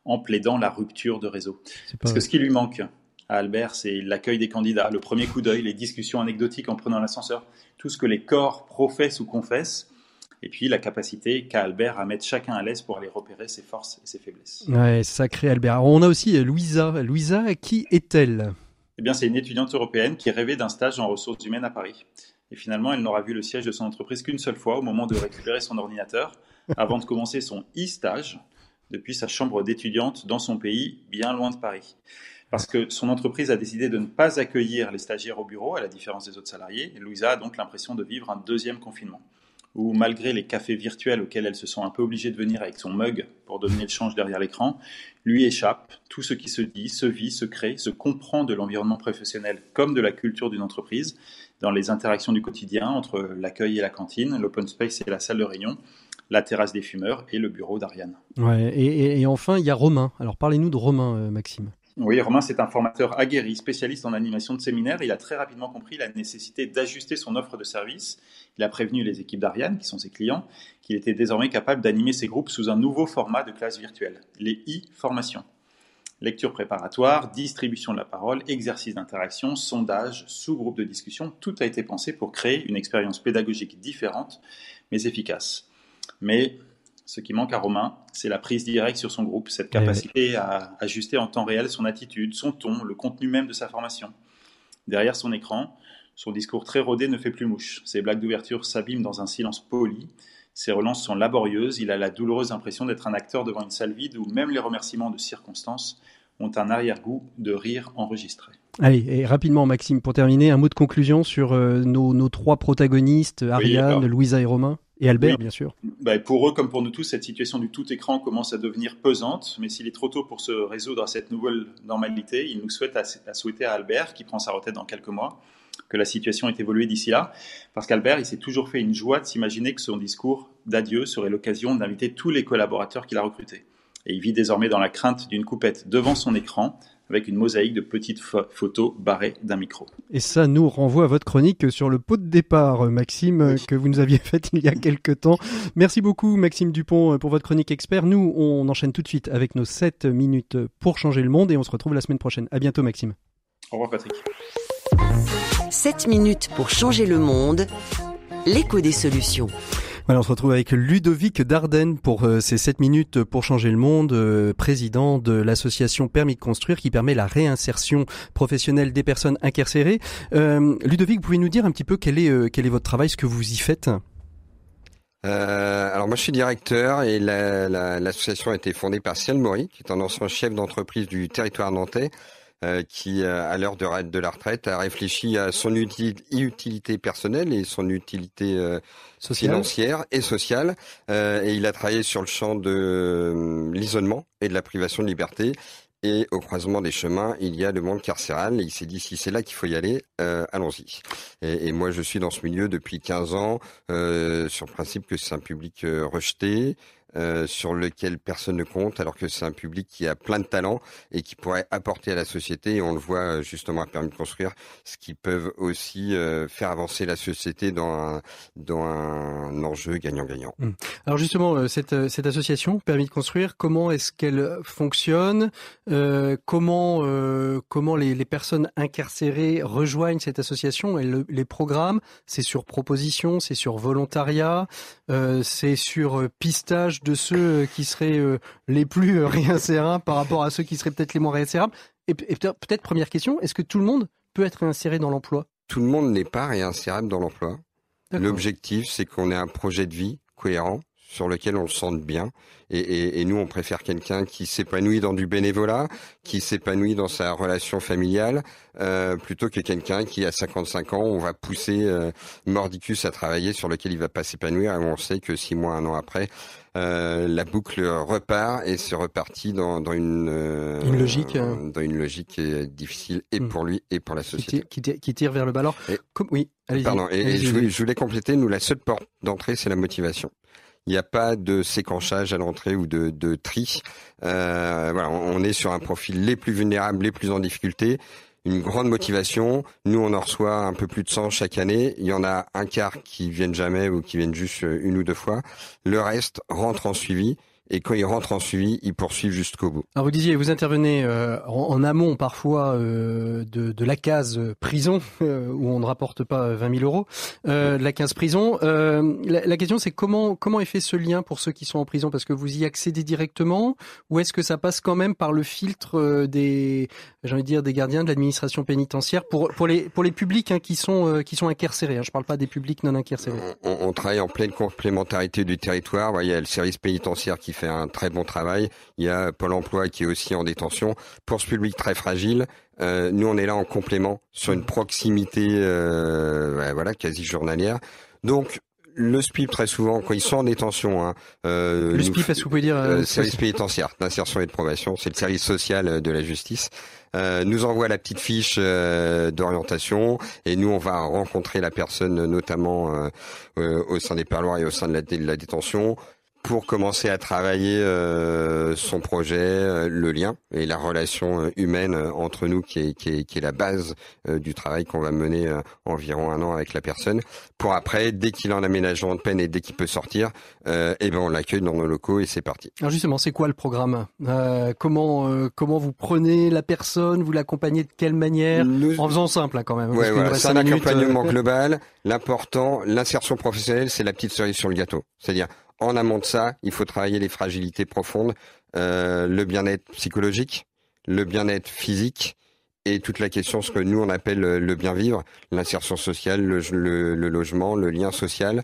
en plaidant la rupture de réseau. Parce que ce qui lui manque à Albert, c'est l'accueil des candidats, le premier coup d'œil, les discussions anecdotiques en prenant l'ascenseur, tout ce que les corps professent ou confessent et puis la capacité qu'a Albert à mettre chacun à l'aise pour aller repérer ses forces et ses faiblesses. Ouais, sacré Albert. on a aussi Louisa. Louisa, qui est-elle? Eh bien, c'est une étudiante européenne qui rêvait d'un stage en ressources humaines à Paris. Et finalement, elle n'aura vu le siège de son entreprise qu'une seule fois au moment de récupérer son ordinateur, avant de commencer son e-stage depuis sa chambre d'étudiante dans son pays, bien loin de Paris. Parce que son entreprise a décidé de ne pas accueillir les stagiaires au bureau, à la différence des autres salariés. Et Louisa a donc l'impression de vivre un deuxième confinement où malgré les cafés virtuels auxquels elle se sent un peu obligée de venir avec son mug pour dominer le change derrière l'écran, lui échappe tout ce qui se dit, se vit, se crée, se comprend de l'environnement professionnel comme de la culture d'une entreprise, dans les interactions du quotidien entre l'accueil et la cantine, l'open space et la salle de réunion, la terrasse des fumeurs et le bureau d'Ariane. Ouais, et, enfin, il y a Romain. Alors parlez-nous de Romain, euh, Maxime. Oui, Romain, c'est un formateur aguerri, spécialiste en animation de séminaires. Il a très rapidement compris la nécessité d'ajuster son offre de service. Il a prévenu les équipes d'Ariane, qui sont ses clients, qu'il était désormais capable d'animer ses groupes sous un nouveau format de classe virtuelle, les e-formations. Lecture préparatoire, distribution de la parole, exercice d'interaction, sondage, sous-groupe de discussion, tout a été pensé pour créer une expérience pédagogique différente, mais efficace. Mais ce qui manque à Romain, c'est la prise directe sur son groupe, cette capacité à ajuster en temps réel son attitude, son ton, le contenu même de sa formation. Derrière son écran, son discours très rodé ne fait plus mouche. Ses blagues d'ouverture s'abîment dans un silence poli. Ses relances sont laborieuses. Il a la douloureuse impression d'être un acteur devant une salle vide où même les remerciements de circonstances ont un arrière-goût de rire enregistré. Allez, et rapidement, Maxime, pour terminer, un mot de conclusion sur euh, nos, trois protagonistes, Ariane, Louisa et Romain et Albert, bien sûr. Bah, pour eux, comme pour nous tous, cette situation du tout écran commence à devenir pesante, mais s'il est trop tôt pour se résoudre à cette nouvelle normalité, il nous souhaite à, souhaiter à Albert, qui prend sa retraite dans quelques mois, que la situation ait évolué d'ici là, parce qu'Albert, il s'est toujours fait une joie de s'imaginer que son discours d'adieu serait l'occasion d'inviter tous les collaborateurs qu'il a recrutés. Et il vit désormais dans la crainte d'une coupette devant son écran, avec une mosaïque de petites photos barrées d'un micro. Et ça nous renvoie à votre chronique sur le pot de départ, Maxime, que vous nous aviez faite il y a quelques temps. Merci beaucoup, Maxime Dupont, pour votre chronique expert. Nous, on enchaîne tout de suite avec nos 7 minutes pour changer le monde et on se retrouve la semaine prochaine. À bientôt, Maxime. Au revoir, Patrick. 7 minutes pour changer le monde. L'écho des solutions on se retrouve avec Ludovic Dardenne pour euh, ces 7 minutes pour changer le monde, euh, président de l'association Permis de construire qui permet la réinsertion professionnelle des personnes incarcérées. Euh, Ludovic, vous pouvez nous dire un petit peu quel est, quel est votre travail, ce que vous y faites? Alors moi je suis directeur et l'association a été fondée par Ciel Maury, qui est un ancien chef d'entreprise du territoire nantais, euh, qui, euh, à l'heure de, de, la retraite, a réfléchi à son utilité personnelle et son utilité euh, financière et sociale. et il a travaillé sur le champ de l'isolement et de la privation de liberté. Et au croisement des chemins, il y a le monde carcéral. Et il s'est dit, si c'est là qu'il faut y aller, allons-y. Et, et, moi, je suis dans ce milieu depuis 15 ans, sur le principe que c'est un public rejeté, euh, sur lequel personne ne compte, alors que c'est un public qui a plein de talents et qui pourrait apporter à la société. Et on le voit euh, justement à permis de construire, ce qui peuvent aussi euh, faire avancer la société dans un, dans un enjeu gagnant-gagnant. Hum. Alors justement, cette, cette association permis de construire, comment est-ce qu'elle fonctionne Comment comment les, les, personnes incarcérées rejoignent cette association et les programmes? C'est sur proposition, c'est sur volontariat, c'est sur pistage de ceux euh, qui seraient euh, les plus euh, réinsérables par rapport à ceux qui seraient peut-être les moins réinsérables Et, peut-être première question, est-ce que tout le monde peut être réinséré dans l'emploi? Tout le monde n'est pas réinsérable dans l'emploi. L'objectif, c'est qu'on ait un projet de vie cohérent sur lequel on le sente bien. Et, nous, on préfère quelqu'un qui s'épanouit dans du bénévolat, qui s'épanouit dans sa relation familiale, euh, plutôt que quelqu'un qui, à 55 ans, on va pousser euh, mordicus à travailler sur lequel il va pas s'épanouir. Et on sait que six mois, un an après, euh, la boucle repart et se repartit dans, dans une, une logique, hein. dans une logique qui est difficile et hmm. pour lui et pour la société. Qui tire, qui tire, vers le bas. Alors, oui, allez Pardon. Et, je, je voulais compléter. Nous, la seule porte d'entrée, c'est la motivation. Il n'y a pas de séquenchage à l'entrée ou de, de tri. Euh, voilà, on est sur un profil les plus vulnérables, les plus en difficulté. Une grande motivation. Nous, on en reçoit un peu plus de 100 chaque année. Il y en a un quart qui viennent jamais ou qui viennent juste une ou deux fois. Le reste rentre en suivi et quand ils rentrent en suivi, ils poursuivent jusqu'au bout. Alors vous disiez, vous intervenez euh, en, amont parfois euh, de, de, la case prison, [laughs] euh, où on ne rapporte pas 20 000 euros, la case prison. La, la, question c'est comment comment est fait ce lien pour ceux qui sont en prison? Parce que vous y accédez directement, ou est-ce que ça passe quand même par le filtre des, j'ai envie de dire, des gardiens de l'administration pénitentiaire pour pour les pour les publics hein, qui sont qui sont incarcérés. Hein, je parle pas des publics non incarcérés. On, on, travaille en pleine complémentarité du territoire. Il y a le service pénitentiaire qui fait un très bon travail. Il y a Pôle Emploi qui est aussi en détention. Pour ce public très fragile, euh, nous on est là en complément sur une proximité, euh, voilà, quasi journalière. Donc le SPIP très souvent quand ils sont en détention. Hein, euh, le SPIP, est-ce que vous pouvez dire euh, Service pénitentiaire d'insertion et de probation, c'est le service social de la justice. Euh, nous envoie la petite fiche euh, d'orientation et nous on va rencontrer la personne notamment euh, au sein des parloirs et au sein de la, de la détention pour commencer à travailler euh, son projet, euh, le lien et la relation euh, humaine entre nous qui est, qui est, qui est la base du travail qu'on va mener environ un an avec la personne. Pour après, dès qu'il a un aménagement de peine et dès qu'il peut sortir, eh ben on l'accueille dans nos locaux et c'est parti. Alors justement, c'est quoi le programme? Comment comment vous prenez la personne? Vous l'accompagnez de quelle manière? En faisant simple hein, quand même. Ouais, voilà, c'est un accompagnement global. L'important, l'insertion professionnelle, c'est la petite cerise sur le gâteau. C'est-à-dire en amont de ça, il faut travailler les fragilités profondes, euh, le bien-être psychologique, le bien-être physique et toute la question, ce que nous on appelle le bien vivre, l'insertion sociale, le, logement, le lien social.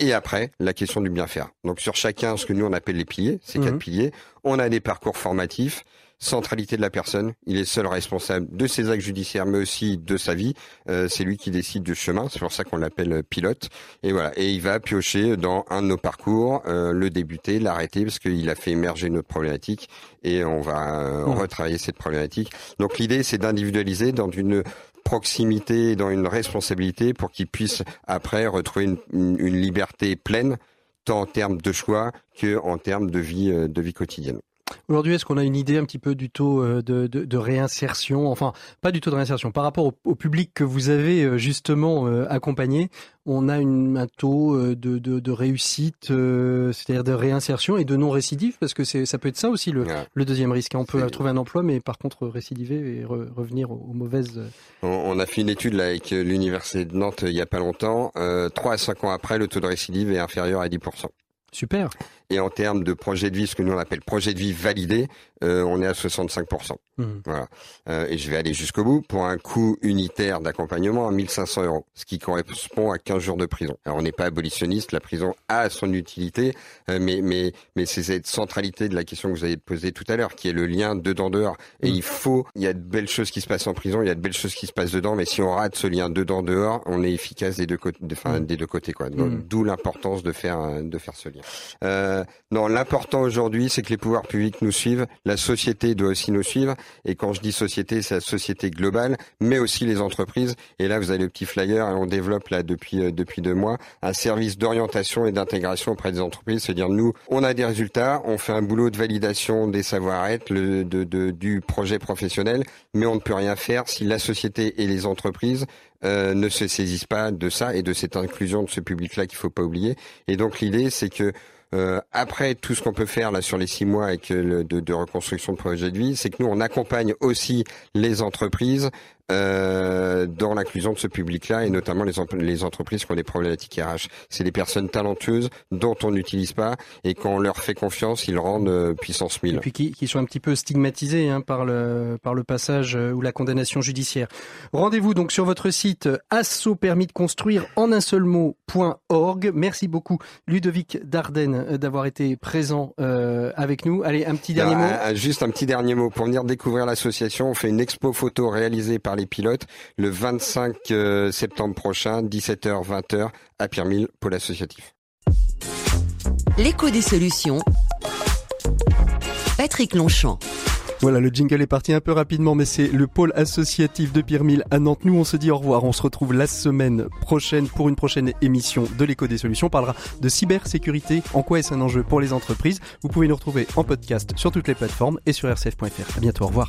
Et après, la question du bien faire. Donc sur chacun, ce que nous on appelle les piliers, ces quatre mmh. piliers, on a des parcours formatifs centralité de la personne. Il est seul responsable de ses actes judiciaires, mais aussi de sa vie. Euh, c'est lui qui décide du chemin. C'est pour ça qu'on l'appelle euh, pilote. Et voilà. Et il va piocher dans un de nos parcours, euh, le débuter, l'arrêter, parce qu'il a fait émerger notre problématique. Et on va mmh. retravailler cette problématique. Donc l'idée, c'est d'individualiser dans une proximité, dans une responsabilité, pour qu'il puisse après retrouver une, une liberté pleine, tant en termes de choix que en termes de vie, de vie quotidienne. Aujourd'hui, est-ce qu'on a une idée un petit peu du taux euh, de, de, de, réinsertion? Enfin, pas du taux de réinsertion. Par rapport au, public que vous avez euh, justement euh, accompagné, on a une, un taux de, de réussite, c'est-à-dire de réinsertion et de non-récidive, parce que ça peut être ça aussi le, le deuxième risque. On peut trouver un emploi, mais par contre récidiver et revenir aux, mauvaises... On, a fait une étude là, avec l'Université de Nantes il n'y a pas longtemps. Euh, 3 à 5 ans après, le taux de récidive est inférieur à 10%. Super. Et en termes de projet de vie, ce que nous on appelle projet de vie validé, euh, on est à 65%. Mmh. Voilà. Euh, et je vais aller jusqu'au bout pour un coût unitaire d'accompagnement à 1500 euros, ce qui correspond à 15 jours de prison. Alors on n'est pas abolitionniste, la prison a son utilité, euh, mais mais mais c'est cette centralité de la question que vous avez posée tout à l'heure, qui est le lien dedans dehors. Et mmh. il faut, il y a de belles choses qui se passent en prison, il y a de belles choses qui se passent dedans, mais si on rate ce lien dedans dehors, on est efficace des deux côtés, enfin mmh. des deux côtés quoi. D'où l'importance de faire de faire ce lien. Euh, non, l'important aujourd'hui, c'est que les pouvoirs publics nous suivent, la société doit aussi nous suivre, et quand je dis société, c'est la société globale, mais aussi les entreprises. Et là, vous avez le petit flyer, on développe là depuis euh, depuis deux mois un service d'orientation et d'intégration auprès des entreprises. C'est-à-dire nous, on a des résultats, on fait un boulot de validation des savoir-être, de, de, du projet professionnel, mais on ne peut rien faire si la société et les entreprises euh, ne se saisissent pas de ça et de cette inclusion de ce public-là qu'il faut pas oublier. Et donc l'idée, c'est que euh, après tout ce qu'on peut faire là sur les six mois avec le, de, de reconstruction de projet de vie, c'est que nous on accompagne aussi les entreprises euh, dans l'inclusion de ce public-là et notamment les, les entreprises qui ont des problématiques RH. C'est des personnes talentueuses dont on n'utilise pas et quand on leur fait confiance, ils rendent euh, puissance 1000. Et puis qui, qui, sont un petit peu stigmatisés hein, par le par le passage euh, ou la condamnation judiciaire. Rendez-vous donc sur votre site asso permis de construire en un seul mot.org. Merci beaucoup Ludovic Dardenne d'avoir été présent avec nous. Allez, un petit dernier mot. juste un petit dernier mot pour venir découvrir l'association. On fait une expo photo réalisée par les pilotes le 25 euh, septembre prochain, 17h, 20h à Pierre-Mille, pôle associatif. L'écho des solutions. Patrick Longchamp. Voilà, le jingle est parti un peu rapidement, mais c'est le pôle associatif de Pierre-Mille à Nantes. Nous, on se dit au revoir. On se retrouve la semaine prochaine pour une prochaine émission de l'écho des solutions. On parlera de cybersécurité. En quoi est-ce un enjeu pour les entreprises? Vous pouvez nous retrouver en podcast sur toutes les plateformes et sur rcf.fr. À bientôt. Au revoir.